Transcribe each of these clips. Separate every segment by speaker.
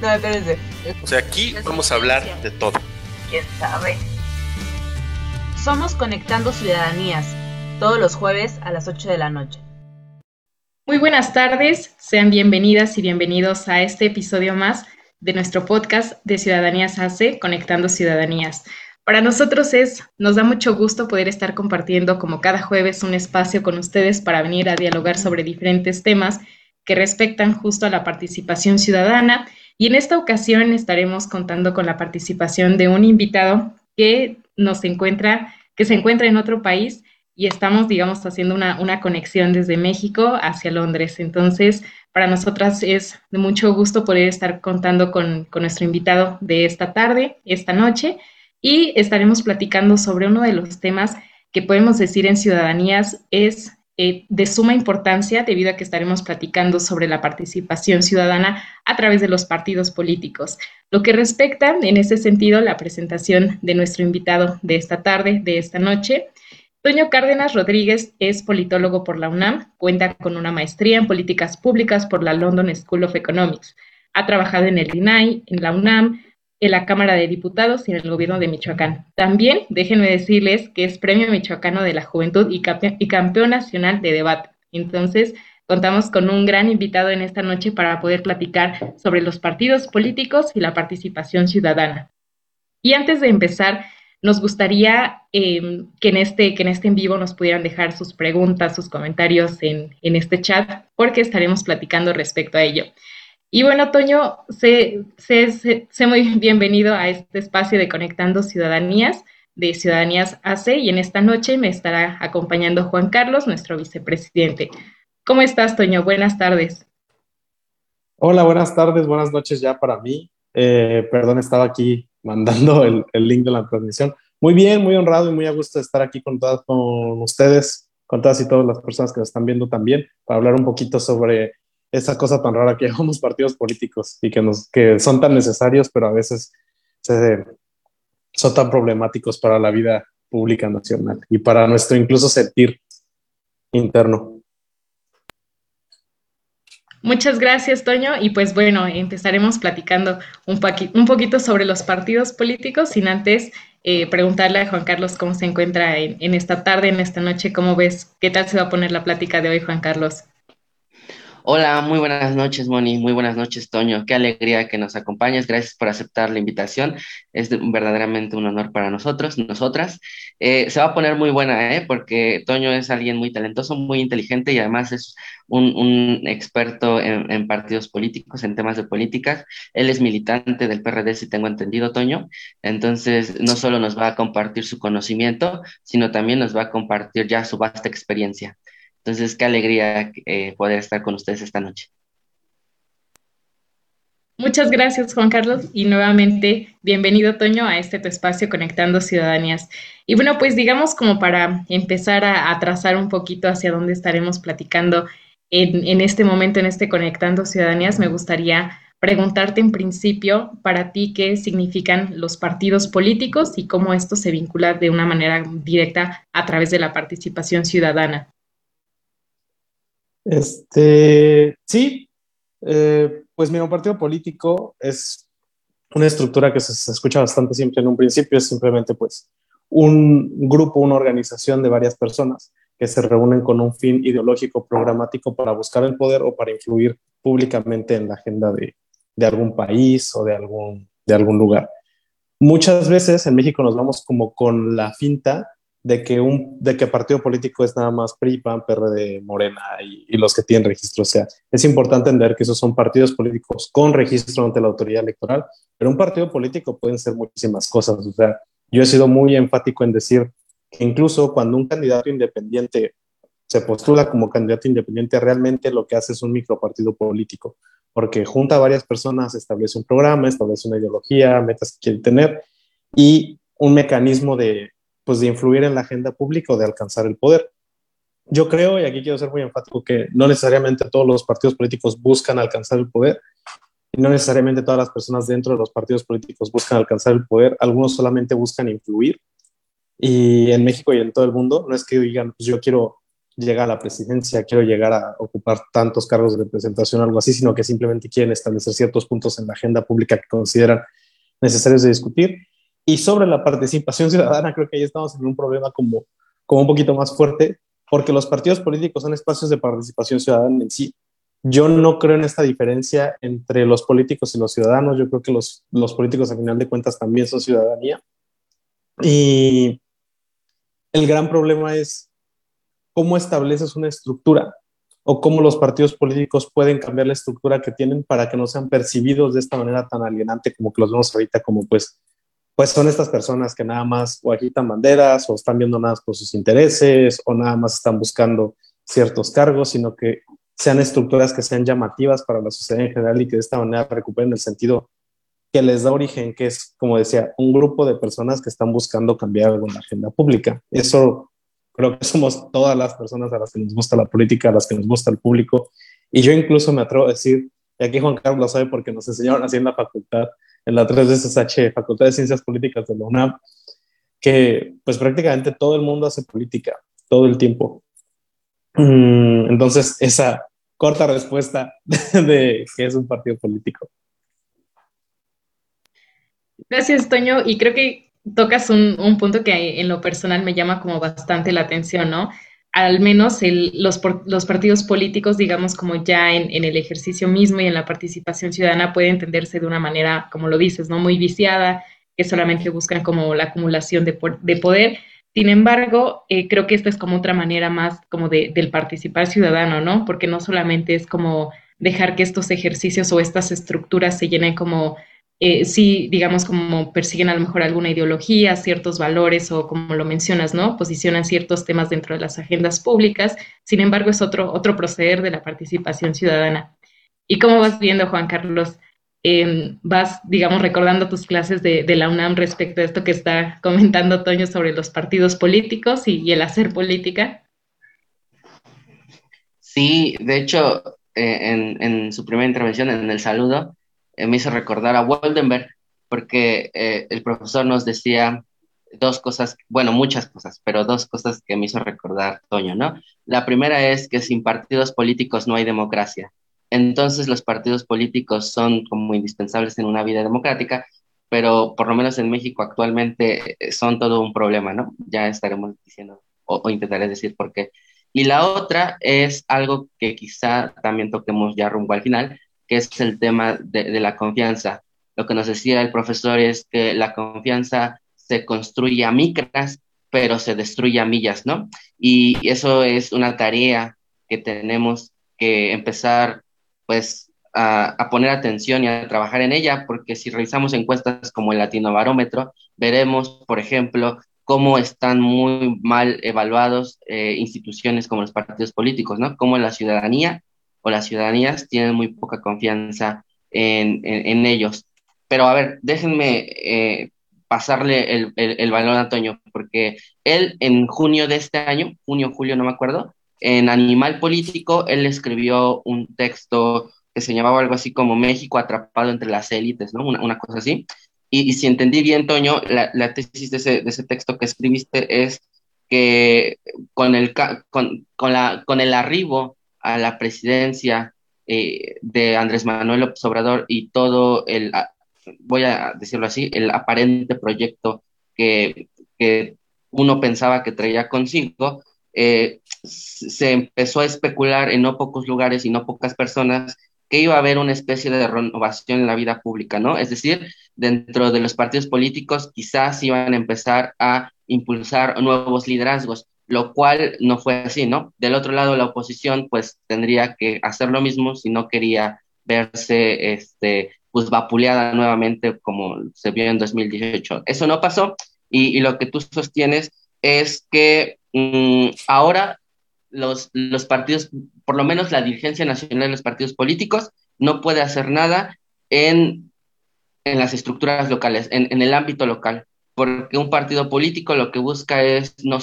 Speaker 1: No, espérense.
Speaker 2: O sea, aquí vamos a hablar de todo.
Speaker 1: ¿Quién sabe? Somos Conectando Ciudadanías, todos los jueves a las 8 de la noche.
Speaker 3: Muy buenas tardes, sean bienvenidas y bienvenidos a este episodio más de nuestro podcast de Ciudadanías hace Conectando Ciudadanías. Para nosotros es, nos da mucho gusto poder estar compartiendo como cada jueves un espacio con ustedes para venir a dialogar sobre diferentes temas que respectan justo a la participación ciudadana y en esta ocasión estaremos contando con la participación de un invitado que nos encuentra, que se encuentra en otro país y estamos, digamos, haciendo una, una conexión desde México hacia Londres. Entonces, para nosotras es de mucho gusto poder estar contando con, con nuestro invitado de esta tarde, esta noche, y estaremos platicando sobre uno de los temas que podemos decir en ciudadanías es eh, de suma importancia debido a que estaremos platicando sobre la participación ciudadana a través de los partidos políticos. Lo que respecta, en ese sentido, la presentación de nuestro invitado de esta tarde, de esta noche. Toño Cárdenas Rodríguez es politólogo por la UNAM, cuenta con una maestría en políticas públicas por la London School of Economics. Ha trabajado en el INAI, en la UNAM, en la Cámara de Diputados y en el gobierno de Michoacán. También déjenme decirles que es Premio Michoacano de la Juventud y, Campeón Nacional de Debate. Entonces, contamos con un gran invitado en esta noche para poder platicar sobre los partidos políticos y la participación ciudadana. Y antes de empezar, nos gustaría eh, que, en este, que en este en vivo nos pudieran dejar sus preguntas, sus comentarios en, en este chat, porque estaremos platicando respecto a ello. Y bueno, Toño, sé, sé, muy bienvenido a este espacio de Conectando Ciudadanías de Ciudadanías AC y en esta noche me estará acompañando Juan Carlos, nuestro vicepresidente. ¿Cómo estás, Toño? Buenas tardes.
Speaker 4: Hola, buenas tardes, buenas noches ya para mí. Eh, perdón, estaba aquí mandando el, link de la transmisión. Muy bien, muy honrado y muy a gusto de estar aquí con todas con ustedes, con todas y todas las personas que nos están viendo también, para hablar un poquito sobre esa cosa tan rara que llamamos partidos políticos y que, nos, que son tan necesarios, pero a veces son tan problemáticos para la vida pública nacional y para nuestro incluso sentir interno.
Speaker 3: Muchas gracias, Toño. Y pues bueno, empezaremos platicando un, un poquito sobre los partidos políticos, sin antes eh, preguntarle a Juan Carlos cómo se encuentra en, en esta tarde, en esta noche, cómo ves, qué tal se va a poner la plática de hoy, Juan Carlos.
Speaker 5: Hola, muy buenas noches, Moni. Muy buenas noches, Toño. Qué alegría que nos acompañes. Gracias por aceptar la invitación. Es verdaderamente un honor para nosotros, nosotras. Eh, se va a poner muy buena, ¿eh? Porque Toño es alguien muy talentoso, muy inteligente y además es un, experto en, en, partidos políticos, en temas de políticas. Él es militante del PRD, si tengo entendido, Toño. Entonces, no solo nos va a compartir su conocimiento, sino también nos va a compartir ya su vasta experiencia. Entonces, qué alegría eh, poder estar con ustedes esta noche.
Speaker 3: Muchas gracias, Juan Carlos, y nuevamente bienvenido, Toño, a este tu espacio Conectando Ciudadanías. Y bueno, pues digamos como para empezar a, trazar un poquito hacia dónde estaremos platicando en, en, este momento, en este Conectando Ciudadanías, me gustaría preguntarte en principio para ti qué significan los partidos políticos y cómo esto se vincula de una manera directa a través de la participación ciudadana.
Speaker 4: Este, sí, eh, pues mi partido político es una estructura que se, escucha bastante siempre en un principio, es simplemente pues un grupo, una organización de varias personas que se reúnen con un fin ideológico programático para buscar el poder o para influir públicamente en la agenda de, de algún país o de algún, de algún lugar. Muchas veces en México nos vamos como con la finta de que un de que partido político es nada más PRI, PAN, PRD, Morena y, los que tienen registro. O sea, es importante entender que esos son partidos políticos con registro ante la autoridad electoral, pero un partido político pueden ser muchísimas cosas. O sea, yo he sido muy enfático en decir que incluso cuando un candidato independiente se postula como candidato independiente, realmente lo que hace es un micropartido político, porque junta a varias personas, establece un programa, establece una ideología, metas que quiere tener y un mecanismo de, pues, de influir en la agenda pública o de alcanzar el poder. Yo creo, y aquí quiero ser muy enfático, que no necesariamente todos los partidos políticos buscan alcanzar el poder, y no necesariamente todas las personas dentro de los partidos políticos buscan alcanzar el poder, algunos solamente buscan influir. Y en México y en todo el mundo, no es que digan, pues yo quiero llegar a la presidencia, quiero llegar a ocupar tantos cargos de representación algo así, sino que simplemente quieren establecer ciertos puntos en la agenda pública que consideran necesarios de discutir. Y sobre la participación ciudadana, creo que ahí estamos en un problema como, como un poquito más fuerte, porque los partidos políticos son espacios de participación ciudadana en sí. Yo no creo en esta diferencia entre los políticos y los ciudadanos. Yo creo que los, los políticos, a final de cuentas, también son ciudadanía. Y el gran problema es cómo estableces una estructura o cómo los partidos políticos pueden cambiar la estructura que tienen para que no sean percibidos de esta manera tan alienante como que los vemos ahorita, como pues pues son estas personas que nada más o agitan banderas o están viendo nada más por sus intereses o nada más están buscando ciertos cargos, sino que sean estructuras que sean llamativas para la sociedad en general y que de esta manera recuperen el sentido que les da origen, que es, como decía, un grupo de personas que están buscando cambiar algo en la agenda pública. Eso creo que somos todas las personas a las que nos gusta la política, a las que nos gusta el público. Y yo incluso me atrevo a decir, y aquí Juan Carlos lo sabe porque nos enseñaron así en la facultad, en la 3DSH, Facultad de Ciencias Políticas de la UNAM, que pues prácticamente todo el mundo hace política, todo el tiempo. Mm, entonces, esa corta respuesta de que es un partido político.
Speaker 3: Gracias, Toño. Y creo que tocas un, un, punto que en lo personal me llama como bastante la atención, ¿no? Al menos los, los, partidos políticos, digamos, como ya en, en, el ejercicio mismo y en la participación ciudadana puede entenderse de una manera, como lo dices, ¿no? Muy viciada, que solamente buscan como la acumulación de, de poder. Sin embargo, eh, creo que esta es como otra manera más como de, del participar ciudadano, ¿no? Porque no solamente es como dejar que estos ejercicios o estas estructuras se llenen como eh, sí, digamos, como persiguen a lo mejor alguna ideología, ciertos valores o como lo mencionas, ¿no? Posicionan ciertos temas dentro de las agendas públicas. Sin embargo, es otro, otro proceder de la participación ciudadana. ¿Y cómo vas viendo, Juan Carlos? Em, vas, digamos, recordando tus clases de, la UNAM respecto a esto que está comentando Toño sobre los partidos políticos y, el hacer política.
Speaker 5: Sí, de hecho, eh, en, su primera intervención, en el saludo, eh, me hizo recordar a Waldenberg, porque eh, el profesor nos decía dos cosas, bueno, muchas cosas, pero dos cosas que me hizo recordar Toño, ¿no? La primera es que sin partidos políticos no hay democracia. Entonces los partidos políticos son como indispensables en una vida democrática, pero por lo menos en México actualmente eh, son todo un problema, ¿no? Ya estaremos diciendo o, o intentaré decir por qué. Y la otra es algo que quizá también toquemos ya rumbo al final, que es el tema de, la confianza. Lo que nos decía el profesor es que la confianza se construye a micras, pero se destruye a millas, ¿no? Y eso es una tarea que tenemos que empezar, pues, a, poner atención y a trabajar en ella, porque si revisamos encuestas como el Latino Barómetro, veremos, por ejemplo, cómo están muy mal evaluados eh, instituciones como los partidos políticos, ¿no? Cómo la ciudadanía o las ciudadanías tienen muy poca confianza en, en, ellos. Pero a ver, déjenme eh, pasarle el, el, balón a Toño, porque él en junio de este año, junio, julio, no me acuerdo, en Animal Político, él escribió un texto que se llamaba algo así como México atrapado entre las élites, ¿no? Una, una cosa así. Y, y, si entendí bien, Toño, la, la tesis de ese, de ese, texto que escribiste es que con el, con, con, la, con el arribo a la presidencia eh, de Andrés Manuel López y todo el, voy a decirlo así, el aparente proyecto que, que uno pensaba que traía consigo, eh, se empezó a especular en no pocos lugares y no pocas personas que iba a haber una especie de renovación en la vida pública, ¿no? Es decir, dentro de los partidos políticos quizás iban a empezar a impulsar nuevos liderazgos lo cual no fue así, ¿no? Del otro lado, la oposición pues tendría que hacer lo mismo si no quería verse, este, pues vapuleada nuevamente como se vio en 2018. Eso no pasó y, lo que tú sostienes es que mm, ahora los, los partidos, por lo menos la dirigencia nacional de los partidos políticos, no puede hacer nada en, en las estructuras locales, en, en, el ámbito local, porque un partido político lo que busca es no,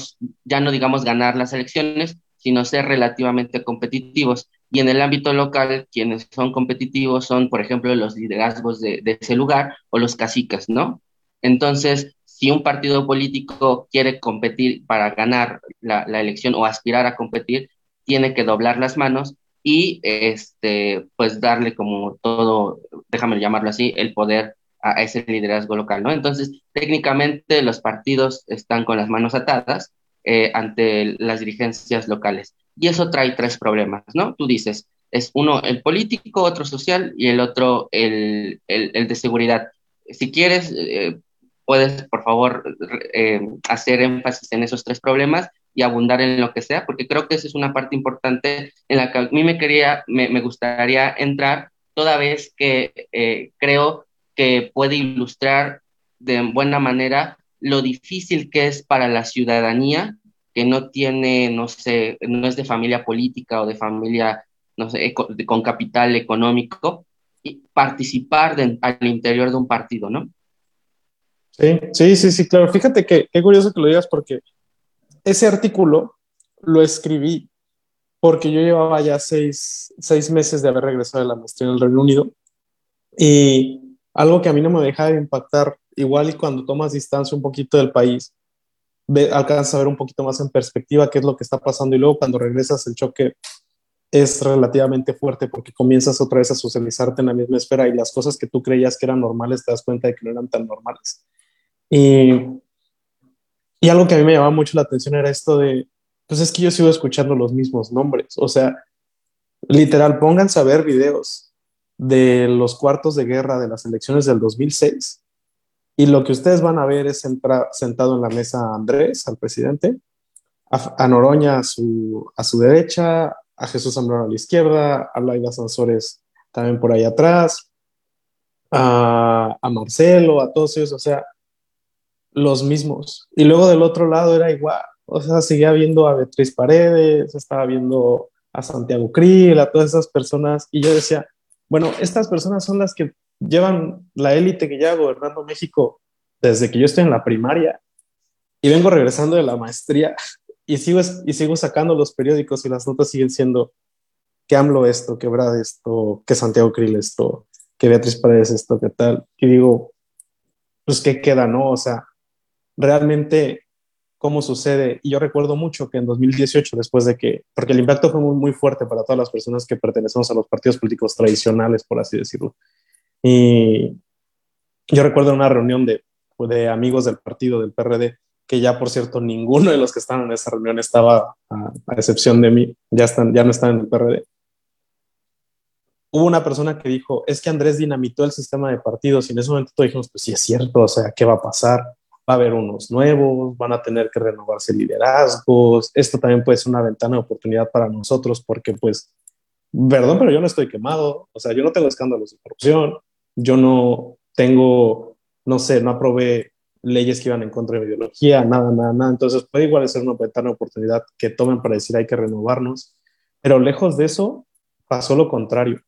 Speaker 5: ya no digamos ganar las elecciones, sino ser relativamente competitivos. Y en el ámbito local, quienes son competitivos son, por ejemplo, los liderazgos de, de ese lugar o los caciques, ¿no? Entonces, si un partido político quiere competir para ganar la, la, elección o aspirar a competir, tiene que doblar las manos y este, pues darle como todo, déjame llamarlo así, el poder a ese liderazgo local, ¿no? Entonces, técnicamente los partidos están con las manos atadas eh, ante las dirigencias locales. Y eso trae tres problemas, ¿no? Tú dices, es uno el político, otro social y el otro el, el, de seguridad. Si quieres, eh, puedes, por favor, eh, hacer énfasis en esos tres problemas y abundar en lo que sea, porque creo que esa es una parte importante en la que a mí me, quería, me, me gustaría entrar, toda vez que creo que puede ilustrar de buena manera lo difícil que es para la ciudadanía que no tiene, no sé, no es de familia política o de familia, no sé, con capital económico, y participar de, al interior de un partido, ¿no?
Speaker 4: Sí, sí, sí, sí, claro. Fíjate que qué curioso que lo digas porque ese artículo lo escribí porque yo llevaba ya seis, seis meses de haber regresado de la maestría en el Reino Unido y algo que a mí no me deja de impactar, igual y cuando tomas distancia un poquito del país, ve, alcanzas a ver un poquito más en perspectiva qué es lo que está pasando y luego cuando regresas el choque es relativamente fuerte porque comienzas otra vez a socializarte en la misma esfera y las cosas que tú creías que eran normales te das cuenta de que no eran tan normales. Y y algo que a mí me llamaba mucho la atención era esto de, pues es que yo sigo escuchando los mismos nombres. O sea, literal, pónganse a ver videos de los cuartos de guerra de las elecciones del 2006 y lo que ustedes van a ver es sentado en la mesa a Andrés, al presidente, a, Noroña a su, a su derecha, a Jesús Zambrano a la izquierda, a Laida Sansores también por ahí atrás, a, a Marcelo, a todos ellos, o sea, los mismos. Y luego del otro lado era igual, o sea, seguía viendo a Beatriz Paredes, estaba viendo a Santiago Krill, a todas esas personas, y yo decía, bueno, estas personas son las que llevan la élite que lleva gobernando México desde que yo estoy en la primaria y vengo regresando de la maestría y sigo, y sigo sacando los periódicos y las notas siguen siendo que AMLO esto, que Brad esto, que Santiago Krill esto, que Beatriz Paredes esto, que tal. Y digo, pues qué queda, ¿no? O sea, realmente cómo sucede. Y yo recuerdo mucho que en 2018, después de que, porque el impacto fue muy, muy fuerte para todas las personas que pertenecemos a los partidos políticos tradicionales, por así decirlo. Y yo recuerdo una reunión de, de amigos del partido del PRD, que ya por cierto ninguno de los que estaban en esa reunión estaba, a, a excepción de mí, ya, están, ya no están en el PRD. Hubo una persona que dijo, es que Andrés dinamitó el sistema de partidos y en ese momento todos dijimos, pues sí es cierto, o sea, ¿qué va a pasar? Va a haber unos nuevos, van a tener que renovarse liderazgos. Esto también puede ser una ventana de oportunidad para nosotros porque, pues, perdón, pero yo no estoy quemado. O sea, yo no tengo escándalos de corrupción. Yo no tengo, no sé, no aprobé leyes que iban en contra de mi ideología, nada, nada, nada. Entonces puede igual ser una ventana de oportunidad que tomen para decir hay que renovarnos. Pero lejos de eso, pasó lo contrario,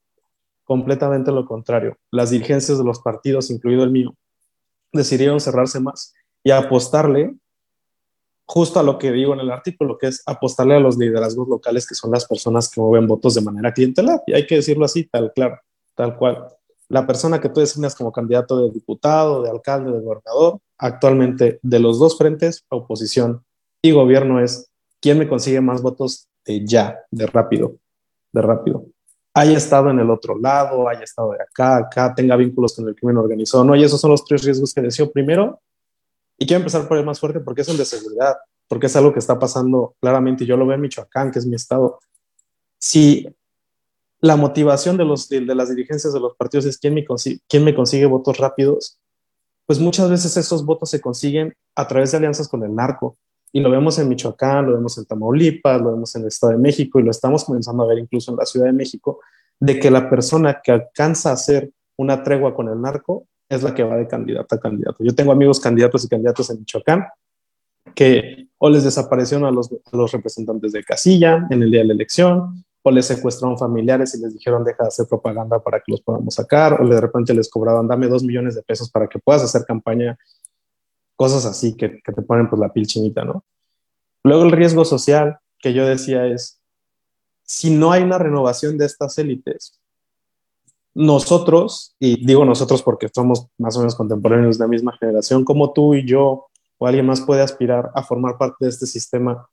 Speaker 4: completamente lo contrario. Las dirigencias de los partidos, incluido el mío, decidieron cerrarse más y apostarle justo a lo que digo en el artículo, que es apostarle a los liderazgos locales, que son las personas que mueven votos de manera clientelar. Y hay que decirlo así, tal claro, tal cual. La persona que tú designas como candidato de diputado, de alcalde, de gobernador, actualmente de los dos frentes, oposición y gobierno, es quién me consigue más votos de ya, de rápido, de rápido. Haya estado en el otro lado, haya estado de acá, acá, tenga vínculos con el crimen organizado, ¿no? Y esos son los tres riesgos que deseo. Primero, y quiero empezar por el más fuerte porque es el de seguridad, porque es algo que está pasando claramente. Yo lo veo en Michoacán, que es mi estado. Si la motivación de, los, de, de las dirigencias de los partidos es quién me, consigue, quién me consigue votos rápidos, pues muchas veces esos votos se consiguen a través de alianzas con el narco. Y lo vemos en Michoacán, lo vemos en Tamaulipas, lo vemos en el Estado de México y lo estamos comenzando a ver incluso en la Ciudad de México, de que la persona que alcanza a hacer una tregua con el narco es la que va de candidato a candidato. Yo tengo amigos candidatos y candidatos en Michoacán que o les desaparecieron a los, a los representantes de casilla en el día de la elección, o les secuestraron familiares y les dijeron deja de hacer propaganda para que los podamos sacar, o de repente les cobraban dame dos millones de pesos para que puedas hacer campaña, cosas así que, que te ponen pues la piel chinita, ¿no? Luego el riesgo social que yo decía es, si no hay una renovación de estas élites, nosotros, y digo nosotros porque somos más o menos contemporáneos de la misma generación, como tú y yo o alguien más puede aspirar a formar parte de este sistema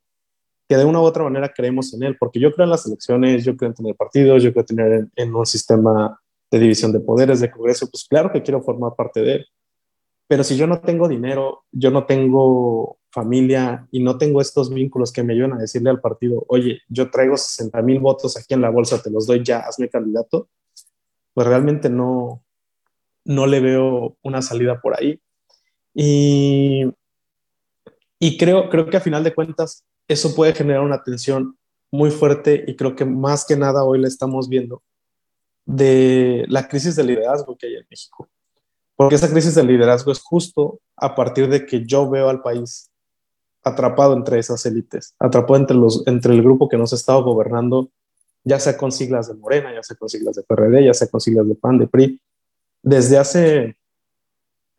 Speaker 4: que de una u otra manera creemos en él, porque yo creo en las elecciones, yo creo en tener partidos, yo creo en tener en, un sistema de división de poderes, de Congreso, pues claro que quiero formar parte de él. Pero si yo no tengo dinero, yo no tengo familia y no tengo estos vínculos que me ayudan a decirle al partido, oye, yo traigo 60 mil votos aquí en la bolsa, te los doy ya, hazme candidato, pues realmente no, no le veo una salida por ahí. Y, y creo, creo que a final de cuentas eso puede generar una tensión muy fuerte y creo que más que nada hoy la estamos viendo de la crisis de liderazgo que hay en México. Porque esa crisis de liderazgo es justo a partir de que yo veo al país atrapado entre esas élites, atrapado entre, los, entre el grupo que nos ha estado gobernando, ya sea con siglas de Morena, ya sea con siglas de PRD, ya sea con siglas de PAN, de PRI, desde hace,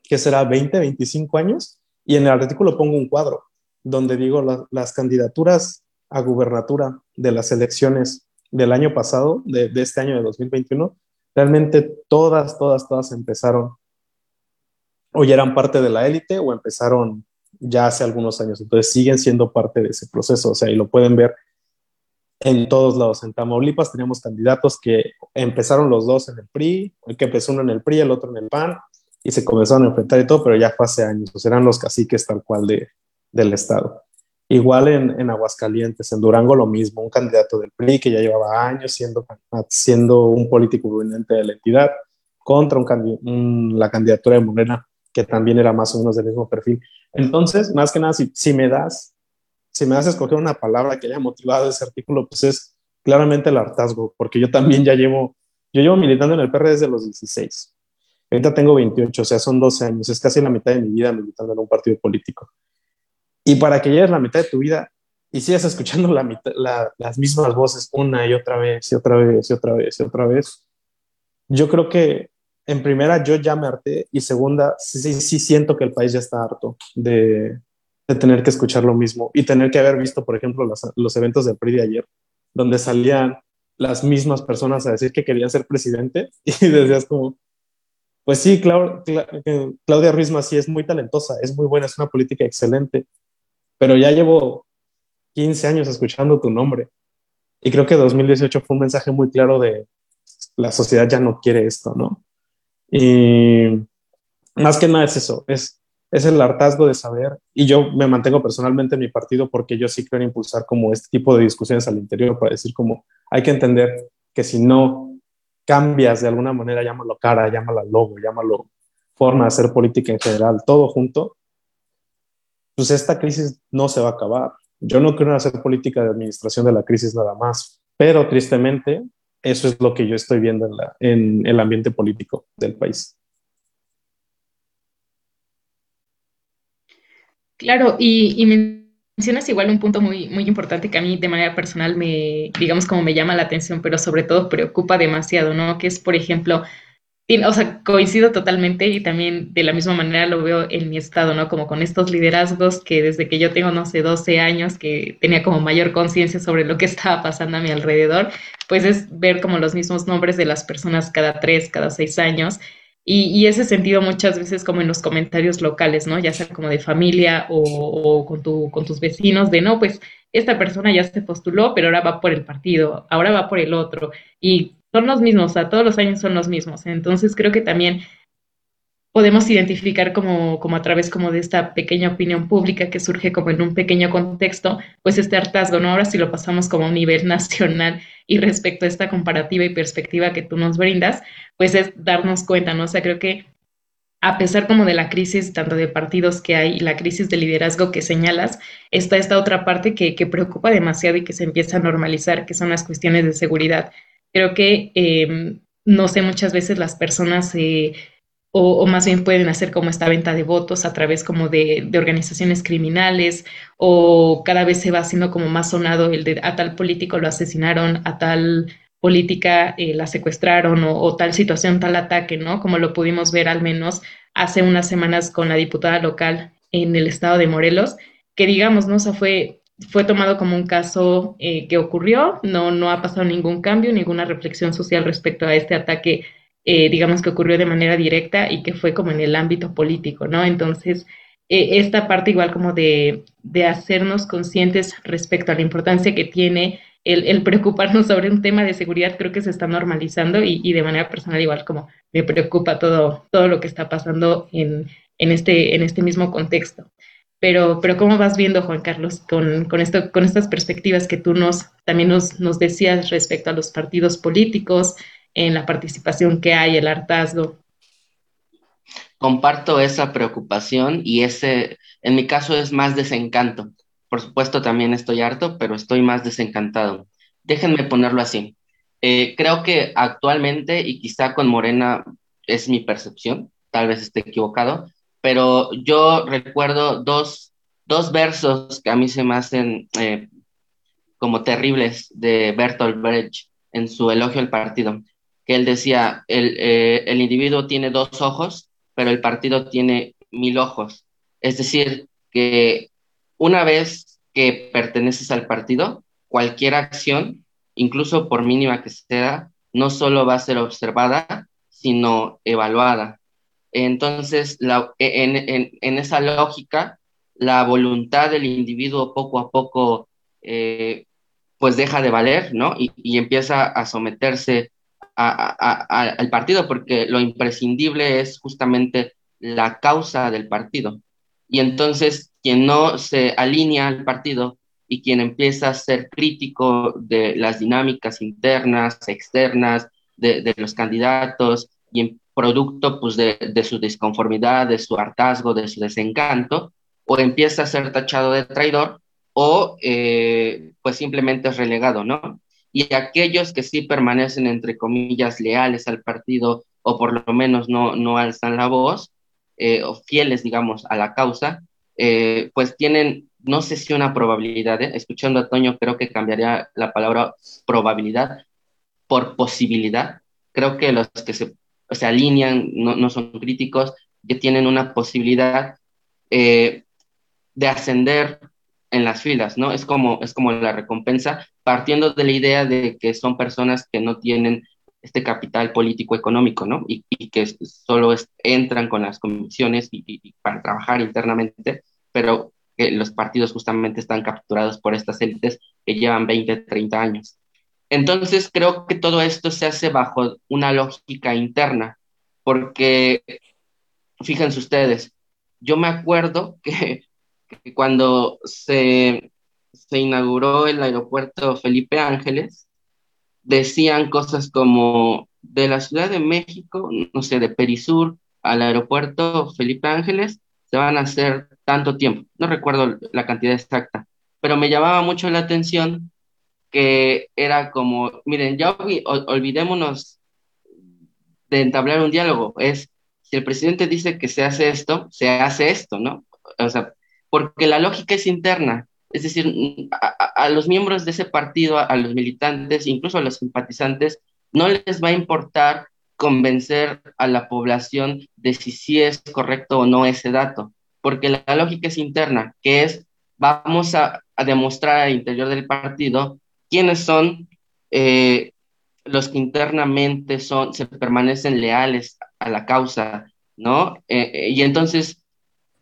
Speaker 4: ¿qué será? 20, 25 años. Y en el artículo pongo un cuadro donde digo las candidaturas a gubernatura de las elecciones del año pasado, de, este año de 2021, realmente todas, todas, todas empezaron o ya eran parte de la élite o empezaron ya hace algunos años. Entonces siguen siendo parte de ese proceso, o sea, y lo pueden ver en todos lados. En Tamaulipas teníamos candidatos que empezaron los dos en el PRI, el que empezó uno en el PRI, el otro en el PAN, y se comenzaron a enfrentar y todo, pero ya fue hace años, eran los caciques tal cual de, del Estado. Igual en, en, Aguascalientes, en Durango lo mismo, un candidato del PRI que ya llevaba años siendo, siendo un político prominente de la entidad contra un, la candidatura de Morena, que también era más o menos del mismo perfil. Entonces, más que nada, si me das, si me a escoger una palabra que haya motivado ese artículo, pues es claramente el hartazgo, porque yo también ya llevo, yo llevo militando en el PR desde los 16. Ahorita tengo 28, o sea, son 12 años, es casi la mitad de mi vida militando en un partido político. Y para que llegues la mitad de tu vida y sigas escuchando la las mismas voces una y otra vez y otra vez y otra vez y otra vez, yo creo que en primera yo ya me harté y segunda sí, sí siento que el país ya está harto de, de tener que escuchar lo mismo y tener que haber visto, por ejemplo, los, los eventos del PRI de ayer, donde salían las mismas personas a decir que querían ser presidente y decías como, pues sí, eh, Claudia Ruiz sí es muy talentosa, es muy buena, es una política excelente, pero ya llevo 15 años escuchando tu nombre. Y creo que 2018 fue un mensaje muy claro de la sociedad ya no quiere esto, ¿no? Y más que nada es eso, es, es el hartazgo de saber, y yo me mantengo personalmente en mi partido porque yo sí quiero impulsar como este tipo de discusiones al interior para decir como hay que entender que si no cambias de alguna manera, llámalo cara, llámalo logo, llámalo forma de hacer política en general, todo junto, pues esta crisis no se va a acabar. Yo no quiero hacer política de administración de la crisis nada más, pero tristemente eso es lo que yo estoy viendo en, en el ambiente político del país.
Speaker 3: Claro, y, mencionas igual un punto muy, muy importante que a mí de manera personal me, digamos, como me llama la atención, pero sobre todo preocupa demasiado, ¿no? Que es, por ejemplo, o sea, coincido totalmente y también de la misma manera lo veo en mi estado, ¿no? Como con estos liderazgos que desde que yo tengo, no sé, 12 años, que tenía como mayor conciencia sobre lo que estaba pasando a mi alrededor, pues es ver como los mismos nombres de las personas cada tres, cada seis años. Y, ese sentido muchas veces como en los comentarios locales, ¿no? Ya sea como de familia o, o con, tu, con tus vecinos, de no, pues esta persona ya se postuló, pero ahora va por el partido, ahora va por el otro. Y son los mismos, sea, todos los años son los mismos. Entonces creo que también podemos identificar como, como a través como de esta pequeña opinión pública que surge como en un pequeño contexto, pues este hartazgo, ¿no? Ahora si lo pasamos como a un nivel nacional y respecto a esta comparativa y perspectiva que tú nos brindas, pues es darnos cuenta, ¿no? O sea, creo que a pesar como de la crisis tanto de partidos que hay y la crisis de liderazgo que señalas, está esta otra parte que, que preocupa demasiado y que se empieza a normalizar, que son las cuestiones de seguridad. Creo que, em, no sé, muchas veces las personas, eh, o, más bien pueden hacer como esta venta de votos a través como de, organizaciones criminales, o cada vez se va haciendo como más sonado el de a tal político lo asesinaron, a tal política eh, la secuestraron o, tal situación, tal ataque, ¿no? Como lo pudimos ver al menos hace unas semanas con la diputada local en el estado de Morelos, que digamos, ¿no? O sea, fue, fue tomado como un caso eh, que ocurrió, no, no ha pasado ningún cambio, ninguna reflexión social respecto a este ataque eh, digamos que ocurrió de manera directa y que fue como en el ámbito político, ¿no? Entonces, eh, esta parte igual como de, de, hacernos conscientes respecto a la importancia que tiene el, el, preocuparnos sobre un tema de seguridad, creo que se está normalizando y, y, de manera personal igual como me preocupa todo, todo lo que está pasando en, en, este, en este mismo contexto. Pero, pero ¿cómo vas viendo, Juan Carlos, con, con, esto, con estas perspectivas que tú nos, también nos, nos decías respecto a los partidos políticos, en la participación que hay, el hartazgo.
Speaker 5: Comparto esa preocupación y ese, en mi caso es más desencanto. Por supuesto también estoy harto, pero estoy más desencantado. Déjenme ponerlo así. Eh, creo que actualmente, y quizá con Morena es mi percepción, tal vez esté equivocado, pero yo recuerdo dos, dos versos que a mí se me hacen eh, como terribles de Bertolt Brecht en su elogio al partido que él decía, el, eh, el individuo tiene dos ojos, pero el partido tiene mil ojos. Es decir, que una vez que perteneces al partido, cualquier acción, incluso por mínima que sea, no solo va a ser observada, sino evaluada. Entonces, en, en, en, esa lógica, la voluntad del individuo poco a poco, eh, pues deja de valer, ¿no? Y, y, empieza a someterse al partido, porque lo imprescindible es justamente la causa del partido. Y entonces quien no se alinea al partido y quien empieza a ser crítico de las dinámicas internas, externas, de, los candidatos y en producto pues, de, de, su disconformidad, de su hartazgo, de su desencanto, o empieza a ser tachado de traidor o eh, pues simplemente es relegado, ¿no? Y aquellos que sí permanecen, entre comillas, leales al partido o por lo menos no, no alzan la voz, eh, o fieles, digamos, a la causa, eh, pues tienen, no sé si una probabilidad, ¿eh? escuchando a Toño, creo que cambiaría la palabra probabilidad por posibilidad. Creo que los que se, se alinean, no, no, son críticos, que tienen una posibilidad de ascender en las filas, ¿no? Es como, es como la recompensa, partiendo de la idea de que son personas que no tienen este capital político económico, ¿no? Y, que solo entran con las comisiones y, para trabajar internamente, pero que los partidos justamente están capturados por estas élites que llevan 20, 30 años. Entonces creo que todo esto se hace bajo una lógica interna, porque fíjense ustedes, yo me acuerdo que que cuando se, se inauguró el aeropuerto Felipe Ángeles, decían cosas como de la Ciudad de México, no sé, de Perisur al aeropuerto Felipe Ángeles, se van a hacer tanto tiempo. No recuerdo la cantidad exacta, pero me llamaba mucho la atención que era como, miren, ya olvidémonos de entablar un diálogo. Es, si el presidente dice que se hace esto, se hace esto, ¿no? O sea, porque la lógica es interna, es decir, a, los miembros de ese partido, a, los militantes, incluso a los simpatizantes, no les va a importar convencer a la población de si sí es correcto o no ese dato, porque la, lógica es interna, que es vamos a, demostrar al interior del partido quiénes son eh, los que internamente son, se permanecen leales a la causa, ¿no? Eh, eh, y entonces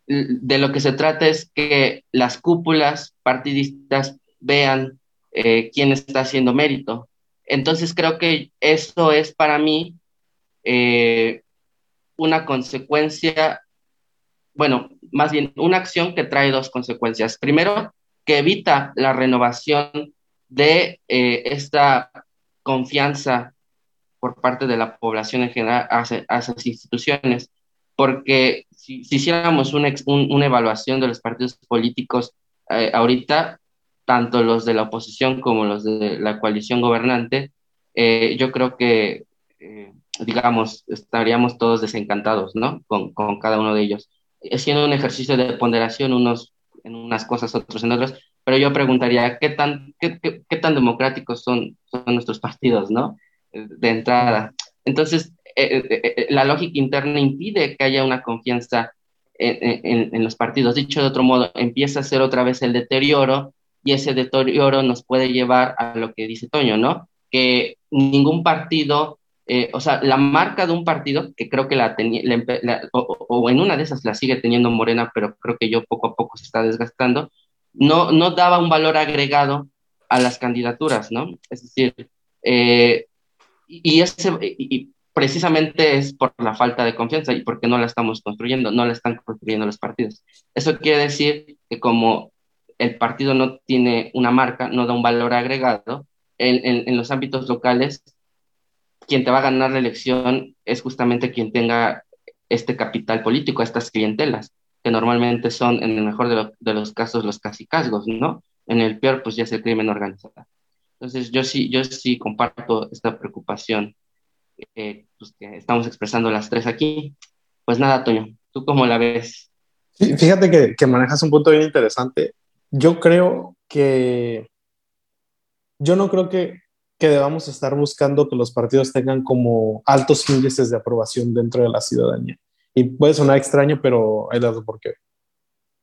Speaker 5: de lo que se trata es que las cúpulas partidistas vean eh, quién está haciendo mérito. Entonces creo que eso es para mí eh, una consecuencia, bueno, más bien una acción que trae dos consecuencias. Primero, que evita la renovación de eh, esta confianza por parte de la población en general hacia, hacia las instituciones porque si, hiciéramos una, una, evaluación de los partidos políticos eh, ahorita, tanto los de la oposición como los de la coalición gobernante, eh, yo creo que eh, digamos, estaríamos todos desencantados, ¿no? Con, con cada uno de ellos. Haciendo un ejercicio de ponderación, unos en unas cosas, otros en otras, pero yo preguntaría, ¿qué tan, qué, qué, tan democráticos son, son nuestros partidos, ¿no? De entrada. Entonces, eh, eh, eh, la lógica interna impide que haya una confianza en, en, en, los partidos. Dicho de otro modo, empieza a ser otra vez el deterioro y ese deterioro nos puede llevar a lo que dice Toño, ¿no? Que ningún partido eh, o sea, la marca de un partido, que creo que la tenía, o, en una de esas la sigue teniendo Morena, pero creo que yo poco a poco se está desgastando, no, no daba un valor agregado a las candidaturas, ¿no? Es decir, eh, y, ese, y precisamente es por la falta de confianza y porque no la estamos construyendo, no la están construyendo los partidos. Eso quiere decir que como el partido no tiene una marca, no da un valor agregado, en, los ámbitos locales quien te va a ganar la elección es justamente quien tenga este capital político, estas clientelas, que normalmente son, en el mejor de, los casos, los casicazgos, ¿no? En el peor, pues ya es el crimen organizado. Entonces, yo sí, yo sí comparto esta preocupación eh, pues, que estamos expresando las tres aquí. Pues nada, Toño, ¿tú cómo la ves?
Speaker 4: fíjate que, que manejas un punto bien interesante. Yo creo que, yo no creo que que debamos estar buscando que los partidos tengan como altos índices de aprobación dentro de la ciudadanía. Y puede sonar extraño, pero hay dado por qué.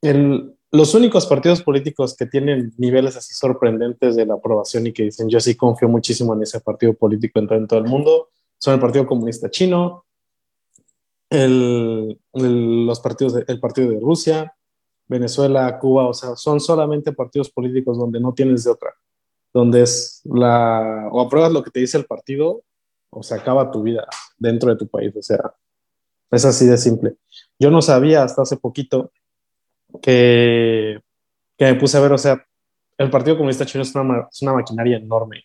Speaker 4: El, los únicos partidos políticos que tienen niveles así sorprendentes de la aprobación y que dicen yo sí confío muchísimo en ese partido político en todo el mundo son el Partido Comunista Chino, el, los partidos de, Partido de Rusia, Venezuela, Cuba, o sea, son solamente partidos políticos donde no tienes de otra donde es la, o apruebas lo que te dice el partido o se acaba tu vida dentro de tu país, o sea, es así de simple. Yo no sabía hasta hace poquito que, que me puse a ver, o sea, el Partido Comunista Chino es una, es una maquinaria enorme,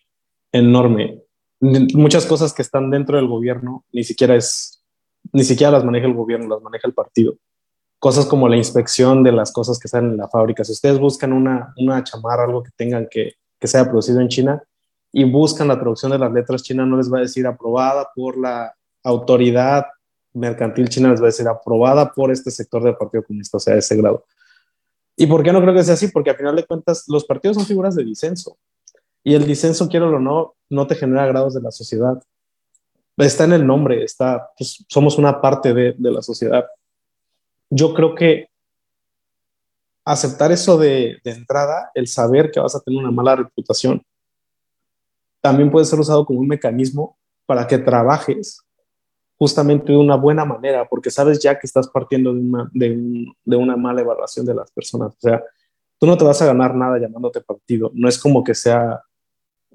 Speaker 4: enorme. Muchas cosas que están dentro del gobierno ni siquiera es, ni siquiera las maneja el gobierno, las maneja el partido. Cosas como la inspección de las cosas que salen en la fábrica. Si ustedes buscan una, una chamarra, algo que tengan que, que sea producido en China y buscan la traducción de las letras chinas, no les va a decir aprobada por la autoridad mercantil china, les va a decir aprobada por este sector del Partido Comunista, o sea, ese grado. ¿Y por qué no creo que sea así? Porque al final de cuentas los partidos son figuras de disenso y el disenso, quiero o no, no te genera grados de la sociedad. Está en el nombre, está, pues, somos una parte de, de la sociedad. Yo creo que aceptar eso de, entrada, el saber que vas a tener una mala reputación, también puede ser usado como un mecanismo para que trabajes justamente de una buena manera, porque sabes ya que estás partiendo de una, de, una mala evaluación de las personas. O sea, tú no te vas a ganar nada llamándote partido. No es como que sea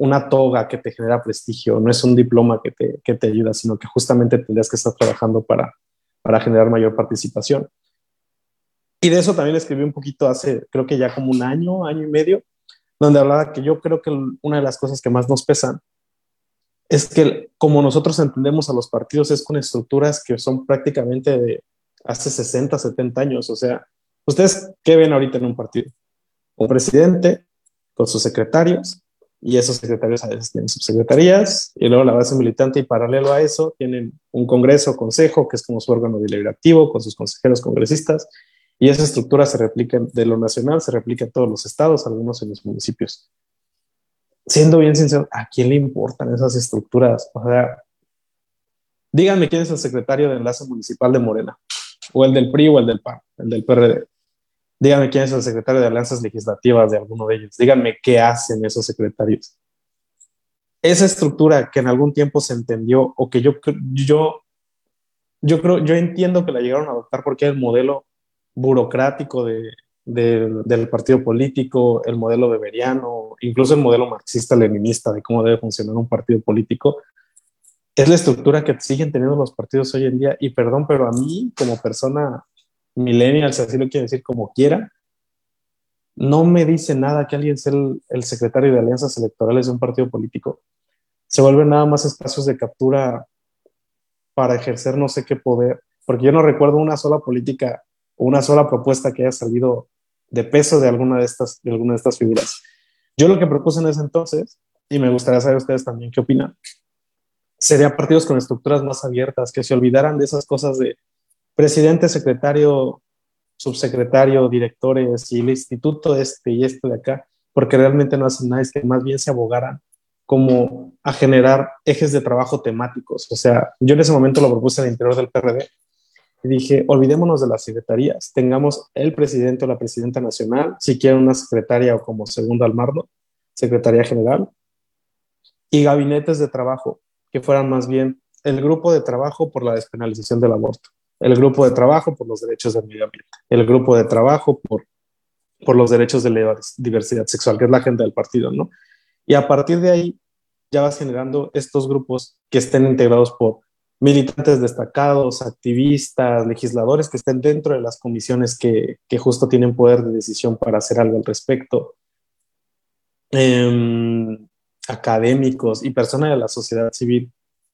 Speaker 4: una toga que te genera prestigio, no es un diploma que te, que te ayuda, sino que justamente tendrías que estar trabajando para, para generar mayor participación. Y de eso también escribí un poquito hace, creo que ya como un año, año y medio, donde hablaba que yo creo que una de las cosas que más nos pesan es que como nosotros entendemos a los partidos es con estructuras que son prácticamente de hace 60, 70 años. O sea, ¿ustedes qué ven ahorita en un partido? Un presidente con sus secretarios y esos secretarios a veces tienen subsecretarías y luego la base militante y paralelo a eso tienen un congreso, consejo, que es como su órgano deliberativo con sus consejeros congresistas y esa estructura se replica de lo nacional, se replica en todos los estados, algunos en los municipios. Siendo bien sincero, ¿a quién le importan esas estructuras? O sea, díganme quién es el secretario de enlace municipal de Morena, o el del PRI o el del PAN, el del PRD. Díganme quién es el secretario de alianzas legislativas de alguno de ellos. Díganme qué hacen esos secretarios. Esa estructura que en algún tiempo se entendió o que yo, yo, yo creo, yo entiendo que la llegaron a adoptar porque el modelo burocrático de, del partido político, el modelo beberiano, incluso el modelo marxista-leninista de cómo debe funcionar un partido político, es la estructura que siguen teniendo los partidos hoy en día. Y perdón, pero a mí, como persona millennial, si así lo quiero decir como quiera, no me dice nada que alguien sea el, secretario de alianzas electorales de un partido político. Se vuelven nada más espacios de captura para ejercer no sé qué poder, porque yo no recuerdo una sola política una sola propuesta que haya salido de peso de alguna de estas, de alguna de estas figuras. Yo lo que propuse en ese entonces, y me gustaría saber ustedes también qué opinan, sería partidos con estructuras más abiertas, que se olvidaran de esas cosas de presidente, secretario, subsecretario, directores y el instituto este y este de acá, porque realmente no hacen nada, es que más bien se abogaran como a generar ejes de trabajo temáticos. O sea, yo en ese momento lo propuse al interior del PRD y dije, olvidémonos de las secretarías, tengamos el presidente o la presidenta nacional, si quieren una secretaria o como segundo al mardo, secretaría general, y gabinetes de trabajo, que fueran más bien el grupo de trabajo por la despenalización del aborto, el grupo de trabajo por los derechos del medio ambiente, el grupo de trabajo por, por los derechos de la diversidad sexual, que es la agenda del partido, ¿no? Y a partir de ahí ya vas generando estos grupos que estén integrados por militantes destacados, activistas, legisladores que estén dentro de las comisiones que, que justo tienen poder de decisión para hacer algo al respecto, em, académicos y personas de la sociedad civil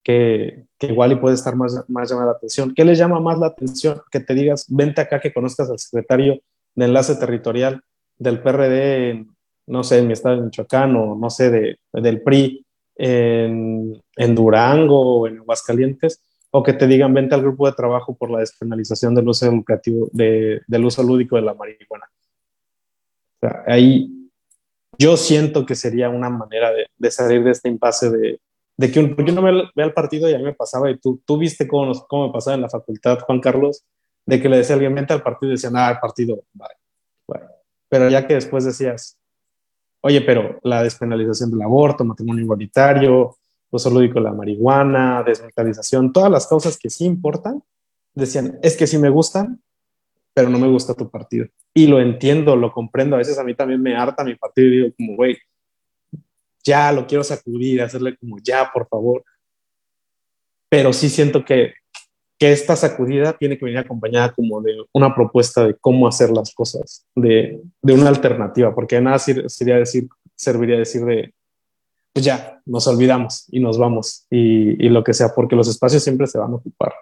Speaker 4: que, igual y puede estar más, más llamada la atención. ¿Qué les llama más la atención? Que te digas, vente acá que conozcas al secretario de enlace territorial del PRD en, no sé, en mi estado de Michoacán o no sé, de, del PRI en, Durango o en Aguascalientes, o que te digan vente al grupo de trabajo por la despenalización del uso educativo, de, del uso lúdico de la marihuana. Ahí yo siento que sería una manera de, de salir de este impasse de, de que un, porque uno ve, ve, al partido y a mí me pasaba, y tú, tú viste cómo, cómo me pasaba en la facultad, Juan Carlos, de que le decía alguien, vente al partido y decían, ah, el partido, vale. Pero ya que después decías, oye, pero la despenalización del aborto, matrimonio igualitario, uso lúdico de la marihuana, desmilitarización, todas las causas que sí importan, decían, es que sí me gustan, pero no me gusta tu partido. Y lo entiendo, lo comprendo. A veces a mí también me harta mi partido y digo como, güey, ya lo quiero sacudir, hacerle como, ya, por favor. Pero sí siento que, que esta sacudida tiene que venir acompañada como de una propuesta de cómo hacer las cosas, de, de una alternativa, porque nada sería decir, serviría decir de, pues ya, nos olvidamos y nos vamos y, y, lo que sea, porque los espacios siempre se van a ocupar.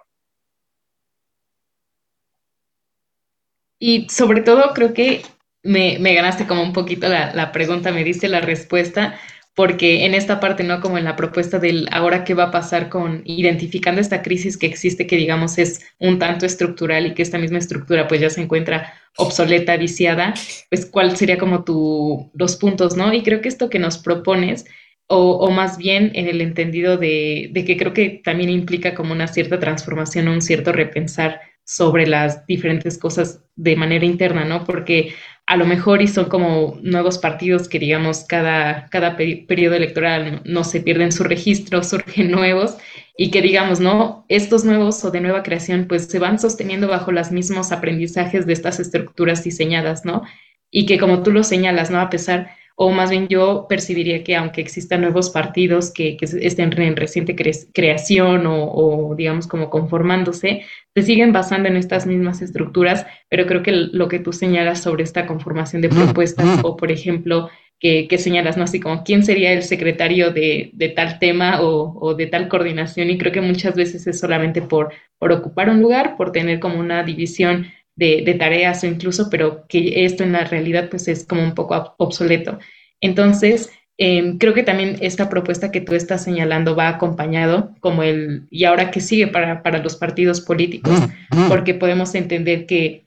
Speaker 3: Y sobre todo creo que me, me ganaste como un poquito la, la pregunta, me diste la respuesta, porque en esta parte, ¿no? Como en la propuesta del ahora qué va a pasar con identificando esta crisis que existe, que digamos es un tanto estructural y que esta misma estructura pues ya se encuentra obsoleta, viciada, pues cuál sería como tu, los puntos, ¿no? Y creo que esto que nos propones, o, o más bien en el entendido de, de, que creo que también implica como una cierta transformación, un cierto repensar sobre las diferentes cosas de manera interna, ¿no? Porque a lo mejor y son como nuevos partidos que digamos cada, cada periodo electoral no se pierden su registro, surgen nuevos y que digamos, ¿no? Estos nuevos o de nueva creación pues se van sosteniendo bajo los mismos aprendizajes de estas estructuras diseñadas, ¿no? Y que como tú lo señalas, ¿no? A pesar o más bien yo percibiría que aunque existan nuevos partidos que, que estén en reciente cre creación o, o, digamos como conformándose, se siguen basando en estas mismas estructuras, pero creo que lo que tú señalas sobre esta conformación de propuestas o por ejemplo que, que señalas, ¿no? Así como quién sería el secretario de, de tal tema o, o, de tal coordinación y creo que muchas veces es solamente por, por ocupar un lugar, por tener como una división de, de, tareas o incluso, pero que esto en la realidad pues es como un poco obsoleto. Entonces, eh, creo que también esta propuesta que tú estás señalando va acompañado como el, y ahora que sigue para, para los partidos políticos, porque podemos entender que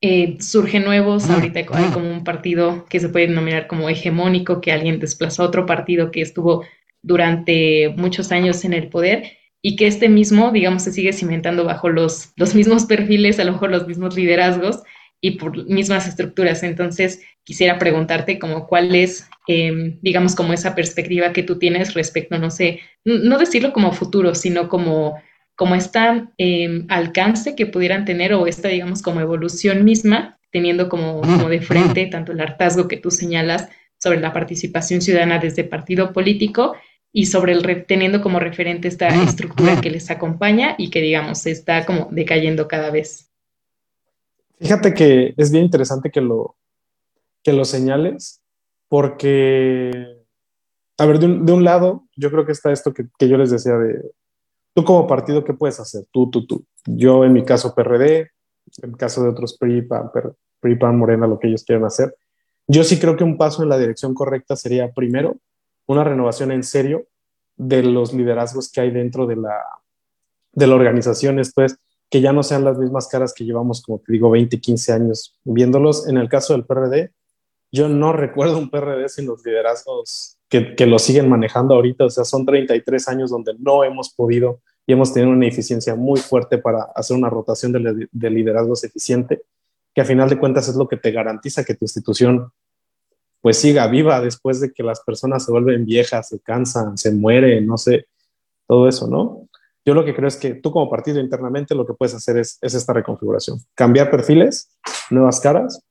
Speaker 3: eh, surgen nuevos, ahorita hay como un partido que se puede denominar como hegemónico, que alguien desplazó a otro partido que estuvo durante muchos años en el poder y que este mismo, digamos, se sigue cimentando bajo los, los mismos perfiles, a lo mejor los mismos liderazgos y por mismas estructuras. Entonces, quisiera preguntarte como cuál es, eh, digamos, como esa perspectiva que tú tienes respecto, no sé, no decirlo como futuro, sino como, como esta eh, alcance que pudieran tener o esta, digamos, como evolución misma, teniendo como, como de frente tanto el hartazgo que tú señalas sobre la participación ciudadana desde partido político y sobre el teniendo como referente esta estructura que les acompaña y que digamos está como decayendo cada vez.
Speaker 4: Fíjate que es bien interesante que lo, que lo señales, porque, a ver, de un, de un lado, yo creo que está esto que, que, yo les decía de, tú como partido, ¿qué puedes hacer? Tú, tú, tú. Yo en mi caso PRD, en el caso de otros PRI, PAN, PRI, PAN, Morena, lo que ellos quieran hacer. Yo sí creo que un paso en la dirección correcta sería primero una renovación en serio de los liderazgos que hay dentro de la, de la organización, esto es, que ya no sean las mismas caras que llevamos, como te digo, 20, 15 años viéndolos. En el caso del PRD, yo no recuerdo un PRD sin los liderazgos que, que lo siguen manejando ahorita, o sea, son 33 años donde no hemos podido y hemos tenido una eficiencia muy fuerte para hacer una rotación de, de liderazgos eficiente, que a final de cuentas es lo que te garantiza que tu institución pues siga viva después de que las personas se vuelven viejas, se cansan, se mueren, no sé, todo eso, ¿no? Yo lo que creo es que tú como partido internamente lo que puedes hacer es, es esta reconfiguración, cambiar perfiles, nuevas caras,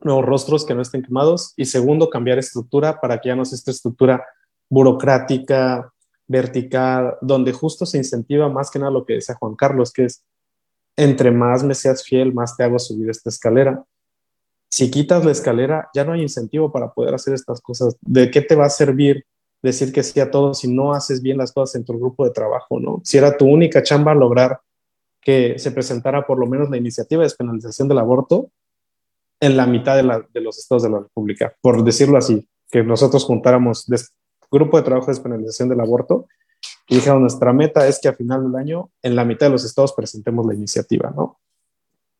Speaker 4: nuevos rostros que no estén quemados y segundo, cambiar estructura para que ya no sea esta estructura burocrática, vertical, donde justo se incentiva más que nada lo que decía Juan Carlos, que es entre más me seas fiel, más te hago subir esta escalera si quitas la escalera, ya no hay incentivo para poder hacer estas cosas. ¿De qué te va a servir decir que sí a todo si no haces bien las cosas en tu grupo de trabajo, no? Si era tu única chamba lograr que se presentara por lo menos la iniciativa de despenalización del aborto en la mitad de, los estados de la República, por decirlo así, que nosotros juntáramos grupo de trabajo de despenalización del aborto y dijeron, nuestra meta es que a final del año en la mitad de los estados presentemos la iniciativa, ¿no?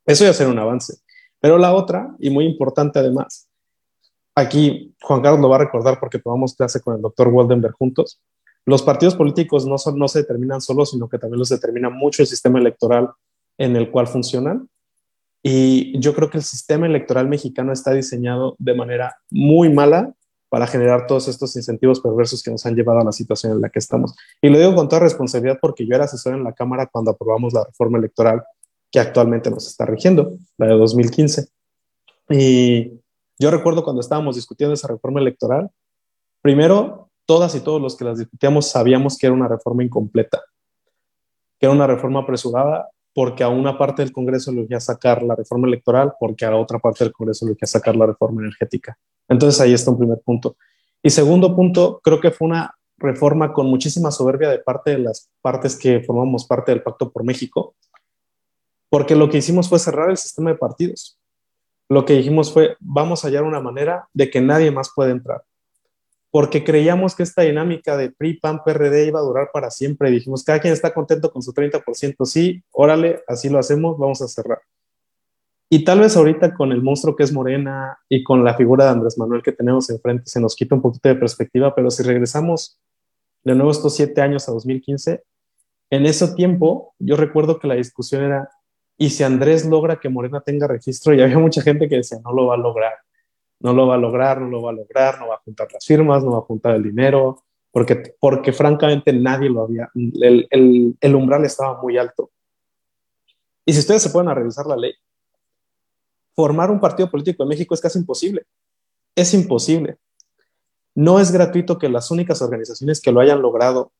Speaker 4: Eso ya será un avance. Pero la otra, y muy importante además, aquí Juan Carlos lo va a recordar porque tomamos clase con el doctor Waldenberg juntos, los partidos políticos no, son, no se determinan solos, sino que también los determina mucho el sistema electoral en el cual funcionan. Y yo creo que el sistema electoral mexicano está diseñado de manera muy mala para generar todos estos incentivos perversos que nos han llevado a la situación en la que estamos. Y lo digo con toda responsabilidad porque yo era asesor en la Cámara cuando aprobamos la reforma electoral que actualmente nos está rigiendo, la de 2015. Y yo recuerdo cuando estábamos discutiendo esa reforma electoral, primero, todas y todos los que las discutíamos sabíamos que era una reforma incompleta, que era una reforma apresurada, porque a una parte del Congreso le iba sacar la reforma electoral, porque a la otra parte del Congreso le iba sacar la reforma energética. Entonces ahí está un primer punto. Y segundo punto, creo que fue una reforma con muchísima soberbia de parte de las partes que formamos parte del Pacto por México, porque lo que hicimos fue cerrar el sistema de partidos. Lo que dijimos fue, vamos a hallar una manera de que nadie más pueda entrar. Porque creíamos que esta dinámica de PRI, PAN, PRD iba a durar para siempre. Dijimos, cada quien está contento con su 30%. Sí, órale, así lo hacemos, vamos a cerrar. Y tal vez ahorita con el monstruo que es Morena y con la figura de Andrés Manuel que tenemos enfrente se nos quita un poquito de perspectiva, pero si regresamos de nuevo estos siete años a 2015, en ese tiempo yo recuerdo que la discusión era y si Andrés logra que Morena tenga registro, y había mucha gente que decía, no lo va a lograr, no lo va a lograr, no lo va a lograr, no va a juntar las firmas, no va a juntar el dinero, porque, porque francamente nadie lo había, el, el, umbral estaba muy alto. Y si ustedes se pueden a revisar la ley, formar un partido político en México es casi imposible. Es imposible. No es gratuito que las únicas organizaciones que lo hayan logrado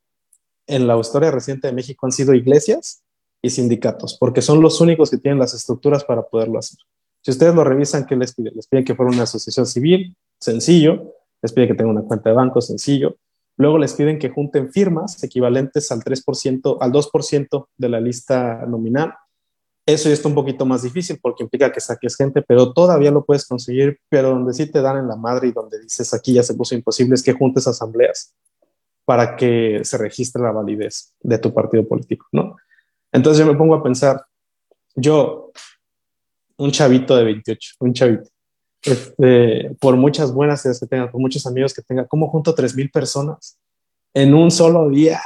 Speaker 4: en la historia reciente de México han sido iglesias y sindicatos, porque son los únicos que tienen las estructuras para poderlo hacer. Si ustedes lo revisan, ¿qué les piden? Les piden que fuera una asociación civil, sencillo, les piden que tenga una cuenta de banco, sencillo. Luego les piden que junten firmas equivalentes al 3%, al 2% de la lista nominal. Eso ya está un poquito más difícil porque implica que saques gente, pero todavía lo puedes conseguir, pero donde sí te dan en la madre y donde dices aquí ya se puso imposible es que juntes asambleas para que se registre la validez de tu partido político, ¿no? Entonces yo me pongo a pensar, yo, un chavito de 28, un chavito, este, por muchas buenas ideas que tenga, por muchos amigos que tenga, ¿cómo junto a 3.000 personas en un solo día?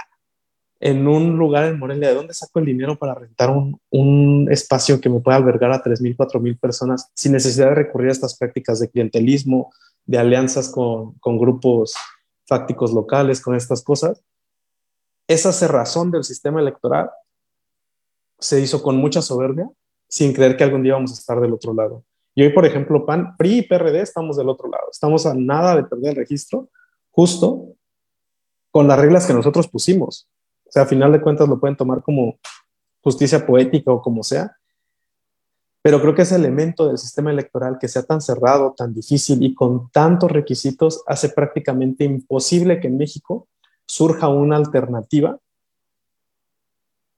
Speaker 4: en un lugar en Morelia, ¿de dónde saco el dinero para rentar un, espacio que me pueda albergar a 3.000, 4.000 personas sin necesidad de recurrir a estas prácticas de clientelismo, de alianzas con, con grupos fácticos locales, con estas cosas? Esa cerrazón del sistema electoral se hizo con mucha soberbia, sin creer que algún día vamos a estar del otro lado. Y hoy, por ejemplo, PAN, PRI y PRD estamos del otro lado. Estamos a nada de perder el registro, justo con las reglas que nosotros pusimos. O sea, a final de cuentas lo pueden tomar como justicia poética o como sea. Pero creo que ese elemento del sistema electoral que sea tan cerrado, tan difícil y con tantos requisitos hace prácticamente imposible que en México surja una alternativa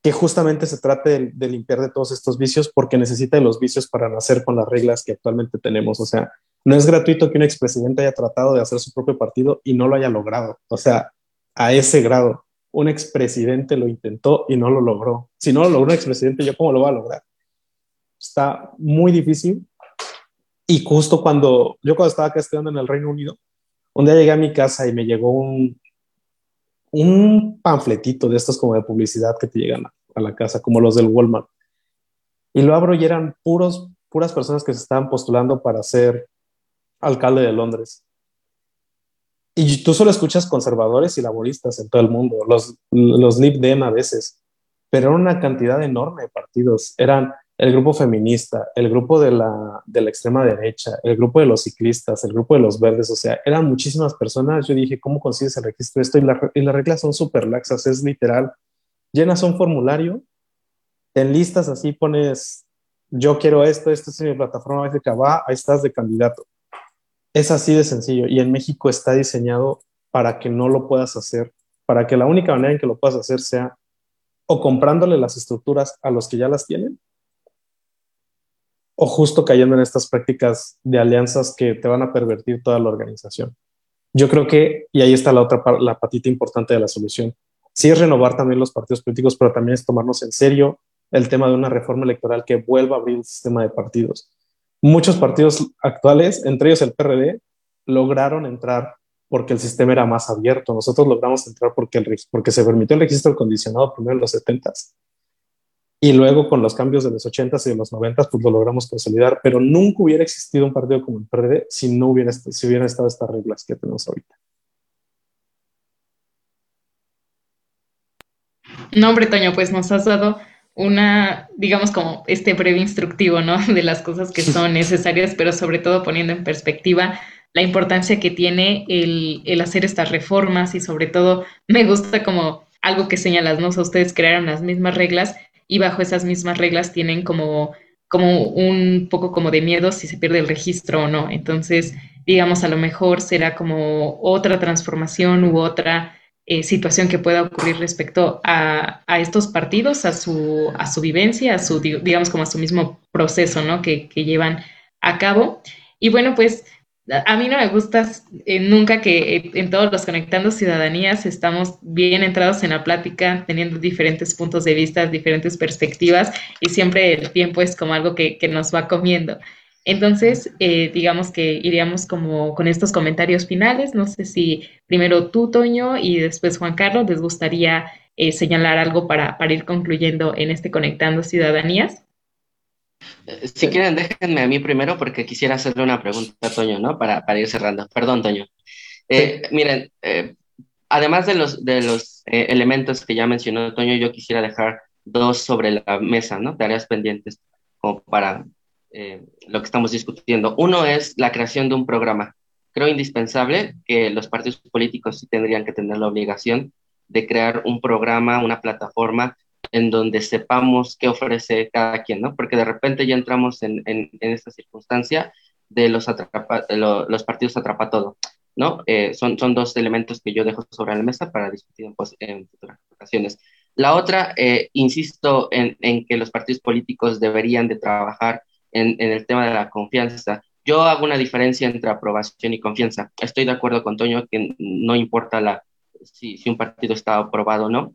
Speaker 4: que justamente se trate de, limpiar de todos estos vicios porque necesita de los vicios para nacer con las reglas que actualmente tenemos. O sea, no es gratuito que un expresidente haya tratado de hacer su propio partido y no lo haya logrado. O sea, a ese grado. Un expresidente lo intentó y no lo logró. Si no lo logró un expresidente, ¿yo cómo lo voy a lograr? Está muy difícil. Y justo cuando yo cuando estaba acá estudiando en el Reino Unido, un día llegué a mi casa y me llegó un, un panfletito de estos como de publicidad que te llegan a, la casa, como los del Walmart. Y lo abro y eran puros, puras personas que se estaban postulando para ser alcalde de Londres. Y tú solo escuchas conservadores y laboristas en todo el mundo, los, los Lib Dem a veces, pero era una cantidad enorme de partidos. Eran el grupo feminista, el grupo de la, de la extrema derecha, el grupo de los ciclistas, el grupo de los verdes, o sea, eran muchísimas personas. Yo dije, ¿cómo consigues el registro de esto? Y, la, y las reglas son súper laxas, es literal. Llenas un formulario, en listas así pones, yo quiero esto, esto es mi plataforma de va, ahí estás de candidato. Es así de sencillo y en México está diseñado para que no lo puedas hacer, para que la única manera en que lo puedas hacer sea o comprándole las estructuras a los que ya las tienen o justo cayendo en estas prácticas de alianzas que te van a pervertir toda la organización. Yo creo que, y ahí está la otra la patita importante de la solución, sí es renovar también los partidos políticos, pero también es tomarnos en serio el tema de una reforma electoral que vuelva a abrir el sistema de partidos muchos partidos actuales, entre ellos el PRD, lograron entrar porque el sistema era más abierto. Nosotros logramos entrar porque, el, porque se permitió el registro condicionado primero en los 70s y luego con los cambios de los 80s y de los 90s, pues lo logramos consolidar, pero nunca hubiera existido un partido como el PRD si no hubiera, si hubieran estado estas reglas que tenemos ahorita.
Speaker 3: No, hombre, Toño, pues nos has dado una, digamos, como este breve instructivo, ¿no? De las cosas que son necesarias, pero sobre todo poniendo en perspectiva la importancia que tiene el, el hacer estas reformas y sobre todo me gusta como algo que señalas, ¿no? O sea, ustedes crearon las mismas reglas y bajo esas mismas reglas tienen como, como un poco como de miedo si se pierde el registro o no. Entonces, digamos, a lo mejor será como otra transformación u otra eh, situación que pueda ocurrir respecto a, estos partidos, a su, a su vivencia, a su, digamos, como a su mismo proceso, ¿no? Que, llevan a cabo. Y bueno, pues a mí no me gusta eh, nunca que eh, en todos los Conectando Ciudadanías estamos bien entrados en la plática, teniendo diferentes puntos de vista, diferentes perspectivas, y siempre el tiempo es como algo que, que nos va comiendo. Entonces, eh, digamos que iríamos como con estos comentarios finales. No sé si primero tú, Toño, y después Juan Carlos, les gustaría señalar algo para, ir concluyendo en este Conectando Ciudadanías.
Speaker 5: Eh, si quieren, déjenme a mí primero porque quisiera hacerle una pregunta a Toño, ¿no? Para, ir cerrando. Perdón, Toño. Miren, además de los, de los elementos que ya mencionó Toño, yo quisiera dejar dos sobre la mesa, ¿no? Tareas pendientes como para eh, lo que estamos discutiendo. Uno es la creación de un programa. Creo indispensable que los partidos políticos sí tendrían que tener la obligación de crear un programa, una plataforma en donde sepamos qué ofrece cada quien, ¿no? Porque de repente ya entramos en, en, esta circunstancia de los, atrapa, los partidos atrapa todo, ¿no? Eh, son, son dos elementos que yo dejo sobre la mesa para discutir en, pues, en futuras ocasiones. La otra, eh, insisto en, en, que los partidos políticos deberían de trabajar en, el tema de la confianza. Yo hago una diferencia entre aprobación y confianza. Estoy de acuerdo con Toño que no importa la, si, si un partido está aprobado o no.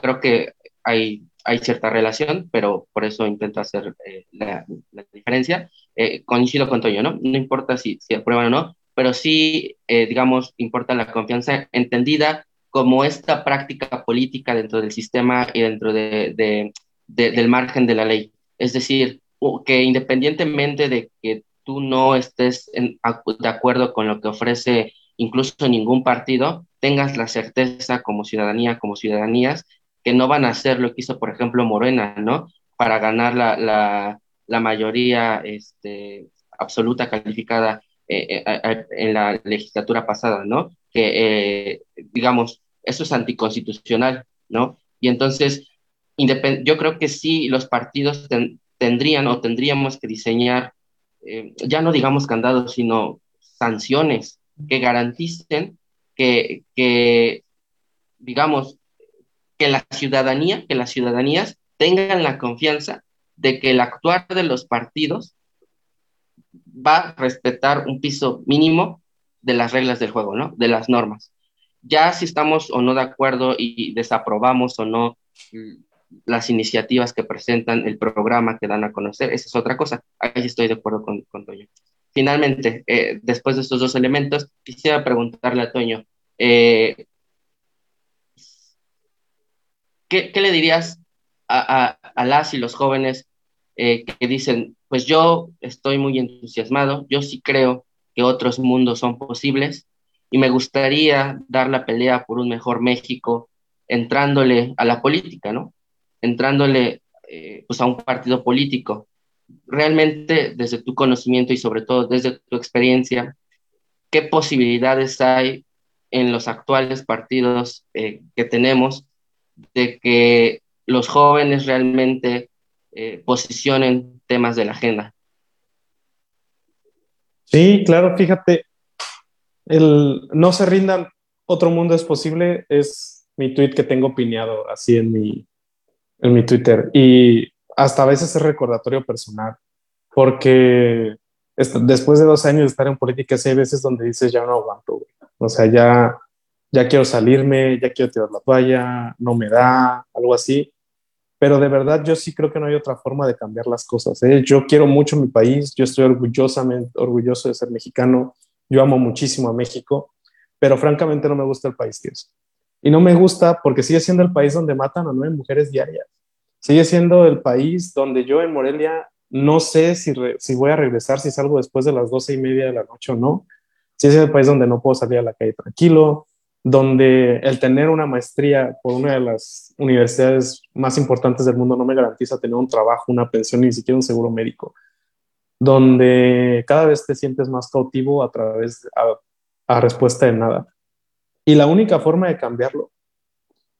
Speaker 5: creo que hay, hay cierta relación, pero por eso intento hacer eh, la, diferencia. Eh, coincido con Toño, ¿no? No importa si, si aprueban o no, pero sí, eh, digamos, importa la confianza entendida como esta práctica política dentro del sistema y dentro de, de, del margen de la ley. Es decir, que independientemente de que tú no estés de acuerdo con lo que ofrece incluso ningún partido, tengas la certeza como ciudadanía, como ciudadanías, que no van a hacer lo que hizo, por ejemplo, Morena, ¿no? Para ganar la, la, la mayoría este, absoluta calificada eh, eh, en la legislatura pasada, ¿no? Que, eh, digamos, eso es anticonstitucional, ¿no? Y entonces, yo creo que sí, los partidos tendrían o tendríamos que diseñar, ya no digamos candados, sino sanciones que garanticen que, que, digamos, que la ciudadanía, que las ciudadanías tengan la confianza de que el actuar de los partidos va a respetar un piso mínimo de las reglas del juego, ¿no? De las normas. Ya si estamos o no de acuerdo y desaprobamos o no las iniciativas que presentan, el programa que dan a conocer, esa es otra cosa. Ahí estoy de acuerdo con, con Toño. Finalmente, eh, después de estos dos elementos, quisiera preguntarle a Toño, eh, ¿qué, ¿qué, le dirías a, a, a, las y los jóvenes eh, que dicen, pues yo estoy muy entusiasmado, yo sí creo que otros mundos son posibles y me gustaría dar la pelea por un mejor México entrándole a la política, ¿no? Entrándole eh, pues a un partido político. Realmente, desde tu conocimiento y sobre todo desde tu experiencia, ¿qué posibilidades hay en los actuales partidos eh, que tenemos de que los jóvenes realmente eh, posicionen temas de la agenda?
Speaker 4: Sí, claro, fíjate, el no se rindan, otro mundo es posible, es mi tweet que tengo pineado así en mi, en mi Twitter. Y hasta a veces es recordatorio personal, porque después de dos años de estar en política, hay veces donde dices, ya no aguanto, güey. O sea, ya, ya quiero salirme, ya quiero tirar la toalla, no me da, algo así. Pero de verdad yo sí creo que no hay otra forma de cambiar las cosas. ¿eh? Yo quiero mucho mi país, yo estoy orgullosamente orgulloso de ser mexicano, yo amo muchísimo a México, pero francamente no me gusta el país que es. Y no me gusta porque sigue siendo el país donde matan a nueve mujeres diarias. Sigue siendo el país donde yo en Morelia no sé si, si voy a regresar, si salgo después de las doce y media de la noche o no. Sigue siendo el país donde no puedo salir a la calle tranquilo, donde el tener una maestría por una de las universidades más importantes del mundo no me garantiza tener un trabajo, una pensión, ni siquiera un seguro médico donde cada vez te sientes más cautivo a través, a, a respuesta de nada. Y la única forma de cambiarlo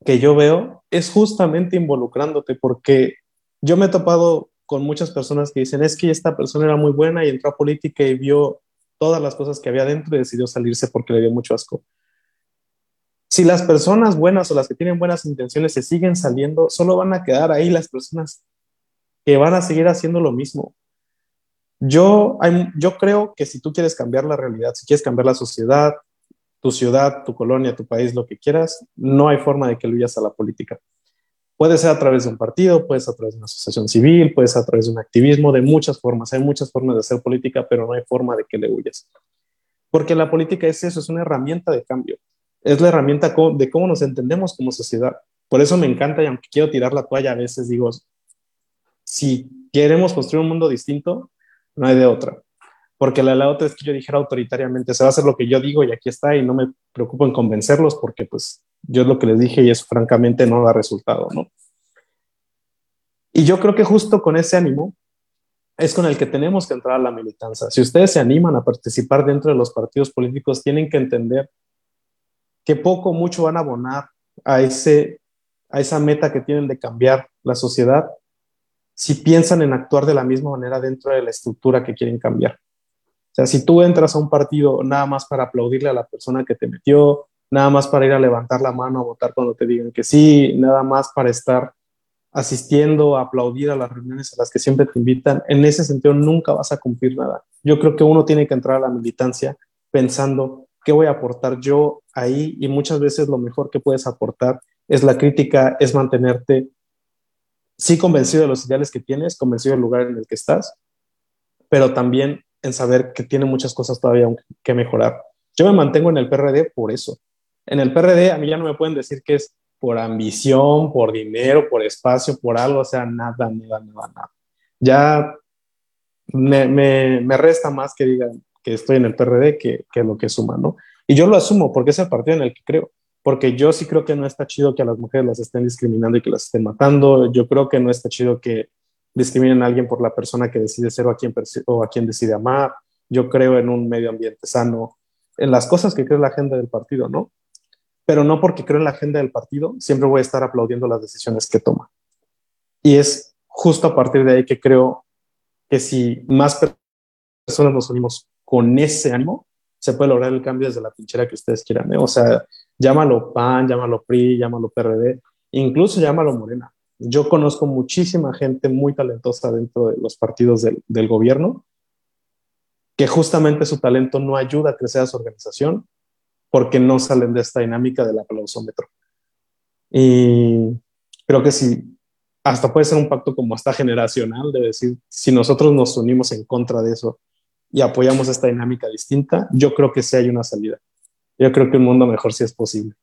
Speaker 4: que yo veo es justamente involucrándote, porque yo me he topado con muchas personas que dicen, es que esta persona era muy buena y entró a política y vio todas las cosas que había dentro y decidió salirse porque le dio mucho asco. Si las personas buenas o las que tienen buenas intenciones se siguen saliendo, solo van a quedar ahí las personas que van a seguir haciendo lo mismo. Yo, yo creo que si tú quieres cambiar la realidad, si quieres cambiar la sociedad, tu ciudad, tu colonia, tu país, lo que quieras, no hay forma de que lo huyas a la política. Puede ser a través de un partido, puede ser a través de una asociación civil, puede ser a través de un activismo, de muchas formas. Hay muchas formas de hacer política, pero no hay forma de que le huyas. Porque la política es eso, es una herramienta de cambio. Es la herramienta de cómo nos entendemos como sociedad. Por eso me encanta y aunque quiero tirar la toalla a veces, digo, si queremos construir un mundo distinto, no hay de otra. Porque la, la otra es que yo dijera autoritariamente, se va a hacer lo que yo digo y aquí está y no me preocupo en convencerlos porque pues yo es lo que les dije y eso francamente no da resultado, ¿no? Y yo creo que justo con ese ánimo es con el que tenemos que entrar a la militancia. Si ustedes se animan a participar dentro de los partidos políticos, tienen que entender que poco o mucho van a abonar a, ese, a esa meta que tienen de cambiar la sociedad si piensan en actuar de la misma manera dentro de la estructura que quieren cambiar. O sea, si tú entras a un partido nada más para aplaudirle a la persona que te metió, nada más para ir a levantar la mano a votar cuando te digan que sí, nada más para estar asistiendo a aplaudir a las reuniones a las que siempre te invitan, en ese sentido nunca vas a cumplir nada. Yo creo que uno tiene que entrar a la militancia pensando qué voy a aportar yo ahí y muchas veces lo mejor que puedes aportar es la crítica, es mantenerte sí convencido de los ideales que tienes, convencido del lugar en el que estás, pero también en saber que tiene muchas cosas todavía que mejorar. Yo me mantengo en el PRD por eso. En el PRD a mí ya no me pueden decir que es por ambición, por dinero, por espacio, por algo, o sea, nada, nada, nada, nada. Ya me, me, me resta más que digan que estoy en el PRD que, que lo que suma, ¿no? Y yo lo asumo porque es el partido en el que creo porque yo sí creo que no está chido que a las mujeres las estén discriminando y que las estén matando. Yo creo que no está chido que discriminen a alguien por la persona que decide ser o a quien, o a quien decide amar. Yo creo en un medio ambiente sano, en las cosas que cree la agenda del partido, ¿no? Pero no porque creo en la agenda del partido, siempre voy a estar aplaudiendo las decisiones que toma. Y es justo a partir de ahí que creo que si más personas nos unimos con ese ánimo, se puede lograr el cambio desde la pinchera que ustedes quieran. ¿eh? O sea, llámalo PAN, llámalo PRI, llámalo PRD, incluso llámalo Morena. Yo conozco muchísima gente muy talentosa dentro de los partidos del, del gobierno que justamente su talento no ayuda a crecer a su organización, porque no salen de esta dinámica del aplausómetro. Y creo que sí, hasta puede ser un pacto como hasta generacional, de decir, si nosotros nos unimos en contra de eso y apoyamos esta dinámica distinta, yo creo que sí hay una salida. Yo creo que un mundo mejor sí es posible.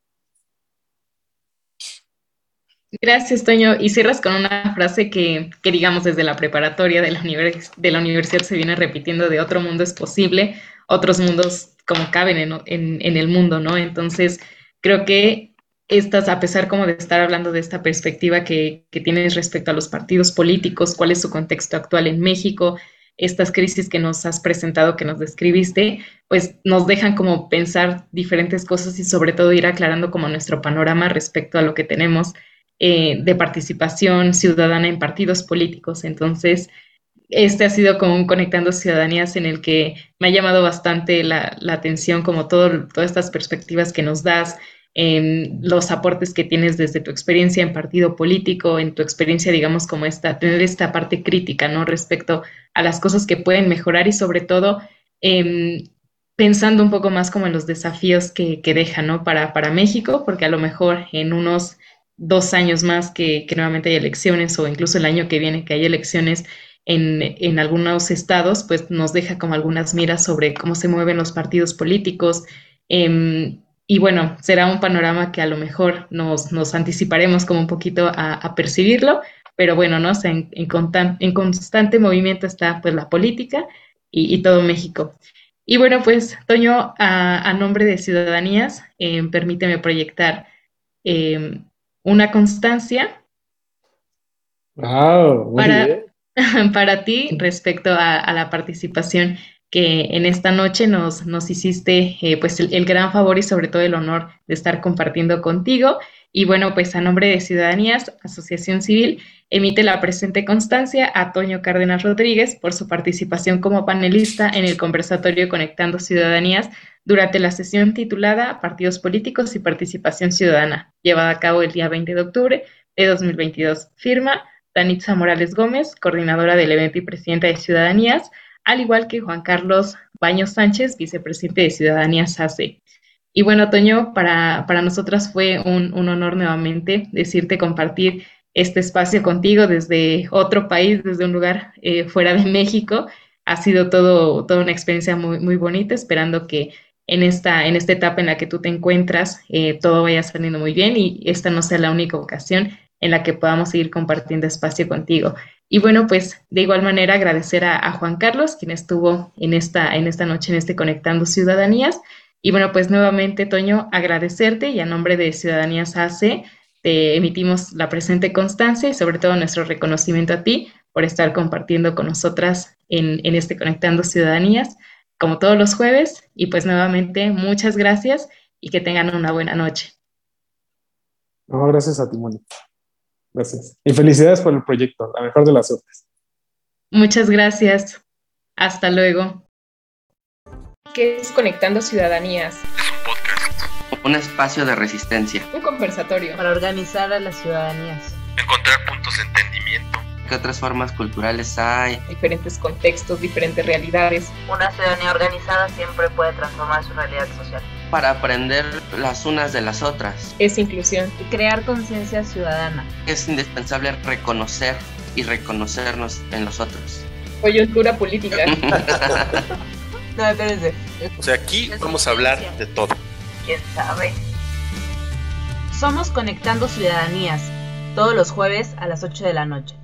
Speaker 3: Gracias, Toño. Y cierras con una frase que, que digamos, desde la preparatoria de la, de la universidad se viene repitiendo de otro mundo es posible, otros mundos como caben en, en, el mundo, ¿no? Entonces, creo que estas, a pesar como de estar hablando de esta perspectiva que, que, tienes respecto a los partidos políticos, cuál es su contexto actual en México, estas crisis que nos has presentado, que nos describiste, pues nos dejan como pensar diferentes cosas y sobre todo ir aclarando como nuestro panorama respecto a lo que tenemos eh, de participación ciudadana en partidos políticos. Entonces, este ha sido como un Conectando Ciudadanías en el que me ha llamado bastante la, atención como todas estas perspectivas que nos das, los aportes que tienes desde tu experiencia en partido político, en tu experiencia, digamos, como esta, tener esta parte crítica, ¿no? Respecto a las cosas que pueden mejorar y sobre todo em, pensando un poco más como en los desafíos que, que deja, ¿no? Para, para México, porque a lo mejor en unos dos años más que, que nuevamente hay elecciones o incluso el año que viene que hay elecciones, en, en, algunos estados, pues nos deja como algunas miras sobre cómo se mueven los partidos políticos, eh, y bueno, será un panorama que a lo mejor nos, nos anticiparemos como un poquito a, a percibirlo, pero bueno, ¿no? en, en, en, constante movimiento está pues la política y, y todo México. Y bueno, pues Toño, a, a nombre de Ciudadanías, eh, permíteme proyectar eh, una constancia
Speaker 4: wow,
Speaker 3: para, para ti respecto a, a la participación que en esta noche nos, nos hiciste eh, pues el, el, gran favor y sobre todo el honor de estar compartiendo contigo. Y bueno, pues a nombre de Ciudadanías, Asociación Civil, emite la presente constancia a Toño Cárdenas Rodríguez por su participación como panelista en el conversatorio Conectando Ciudadanías durante la sesión titulada Partidos Políticos y Participación Ciudadana, llevada a cabo el día 20 de octubre de 2022. Firma Danitza Morales Gómez, coordinadora del evento y presidenta de Ciudadanías, al igual que Juan Carlos Baños Sánchez, vicepresidente de Ciudadanía SACE. Y bueno, Toño, para, para nosotras fue un, un, honor nuevamente decirte compartir este espacio contigo desde otro país, desde un lugar eh, fuera de México. Ha sido todo, toda una experiencia muy, muy bonita, esperando que en esta, en esta etapa en la que tú te encuentras eh, todo vaya saliendo muy bien y esta no sea la única ocasión en la que podamos seguir compartiendo espacio contigo. Y bueno, pues de igual manera agradecer a, Juan Carlos, quien estuvo en esta, en esta noche en este Conectando Ciudadanías. Y bueno, pues nuevamente, Toño, agradecerte y a nombre de Ciudadanías AC te emitimos la presente constancia y sobre todo nuestro reconocimiento a ti por estar compartiendo con nosotras en, en este Conectando Ciudadanías, como todos los jueves. Y pues nuevamente, muchas gracias y que tengan una buena noche.
Speaker 4: No, gracias a ti, Mónica. Gracias. Y felicidades por el proyecto, la mejor de las suertes.
Speaker 3: Muchas gracias. Hasta luego. ¿Qué es Conectando Ciudadanías?
Speaker 2: Es un podcast.
Speaker 5: Un espacio de resistencia.
Speaker 3: Un conversatorio.
Speaker 1: Para organizar a las ciudadanías.
Speaker 2: Encontrar puntos de entendimiento.
Speaker 5: ¿Qué otras formas culturales hay?
Speaker 3: Diferentes contextos, diferentes realidades.
Speaker 1: Una ciudadanía organizada siempre puede transformar su realidad social
Speaker 5: para aprender las unas de las otras.
Speaker 3: Es inclusión.
Speaker 1: Y crear conciencia ciudadana.
Speaker 5: Es indispensable reconocer y reconocernos en los otros.
Speaker 3: Coyuntura política.
Speaker 1: no, espérense.
Speaker 2: O sea, aquí vamos a hablar de todo.
Speaker 1: ¿Quién sabe? Somos Conectando Ciudadanías, todos los jueves a las 8 de la noche.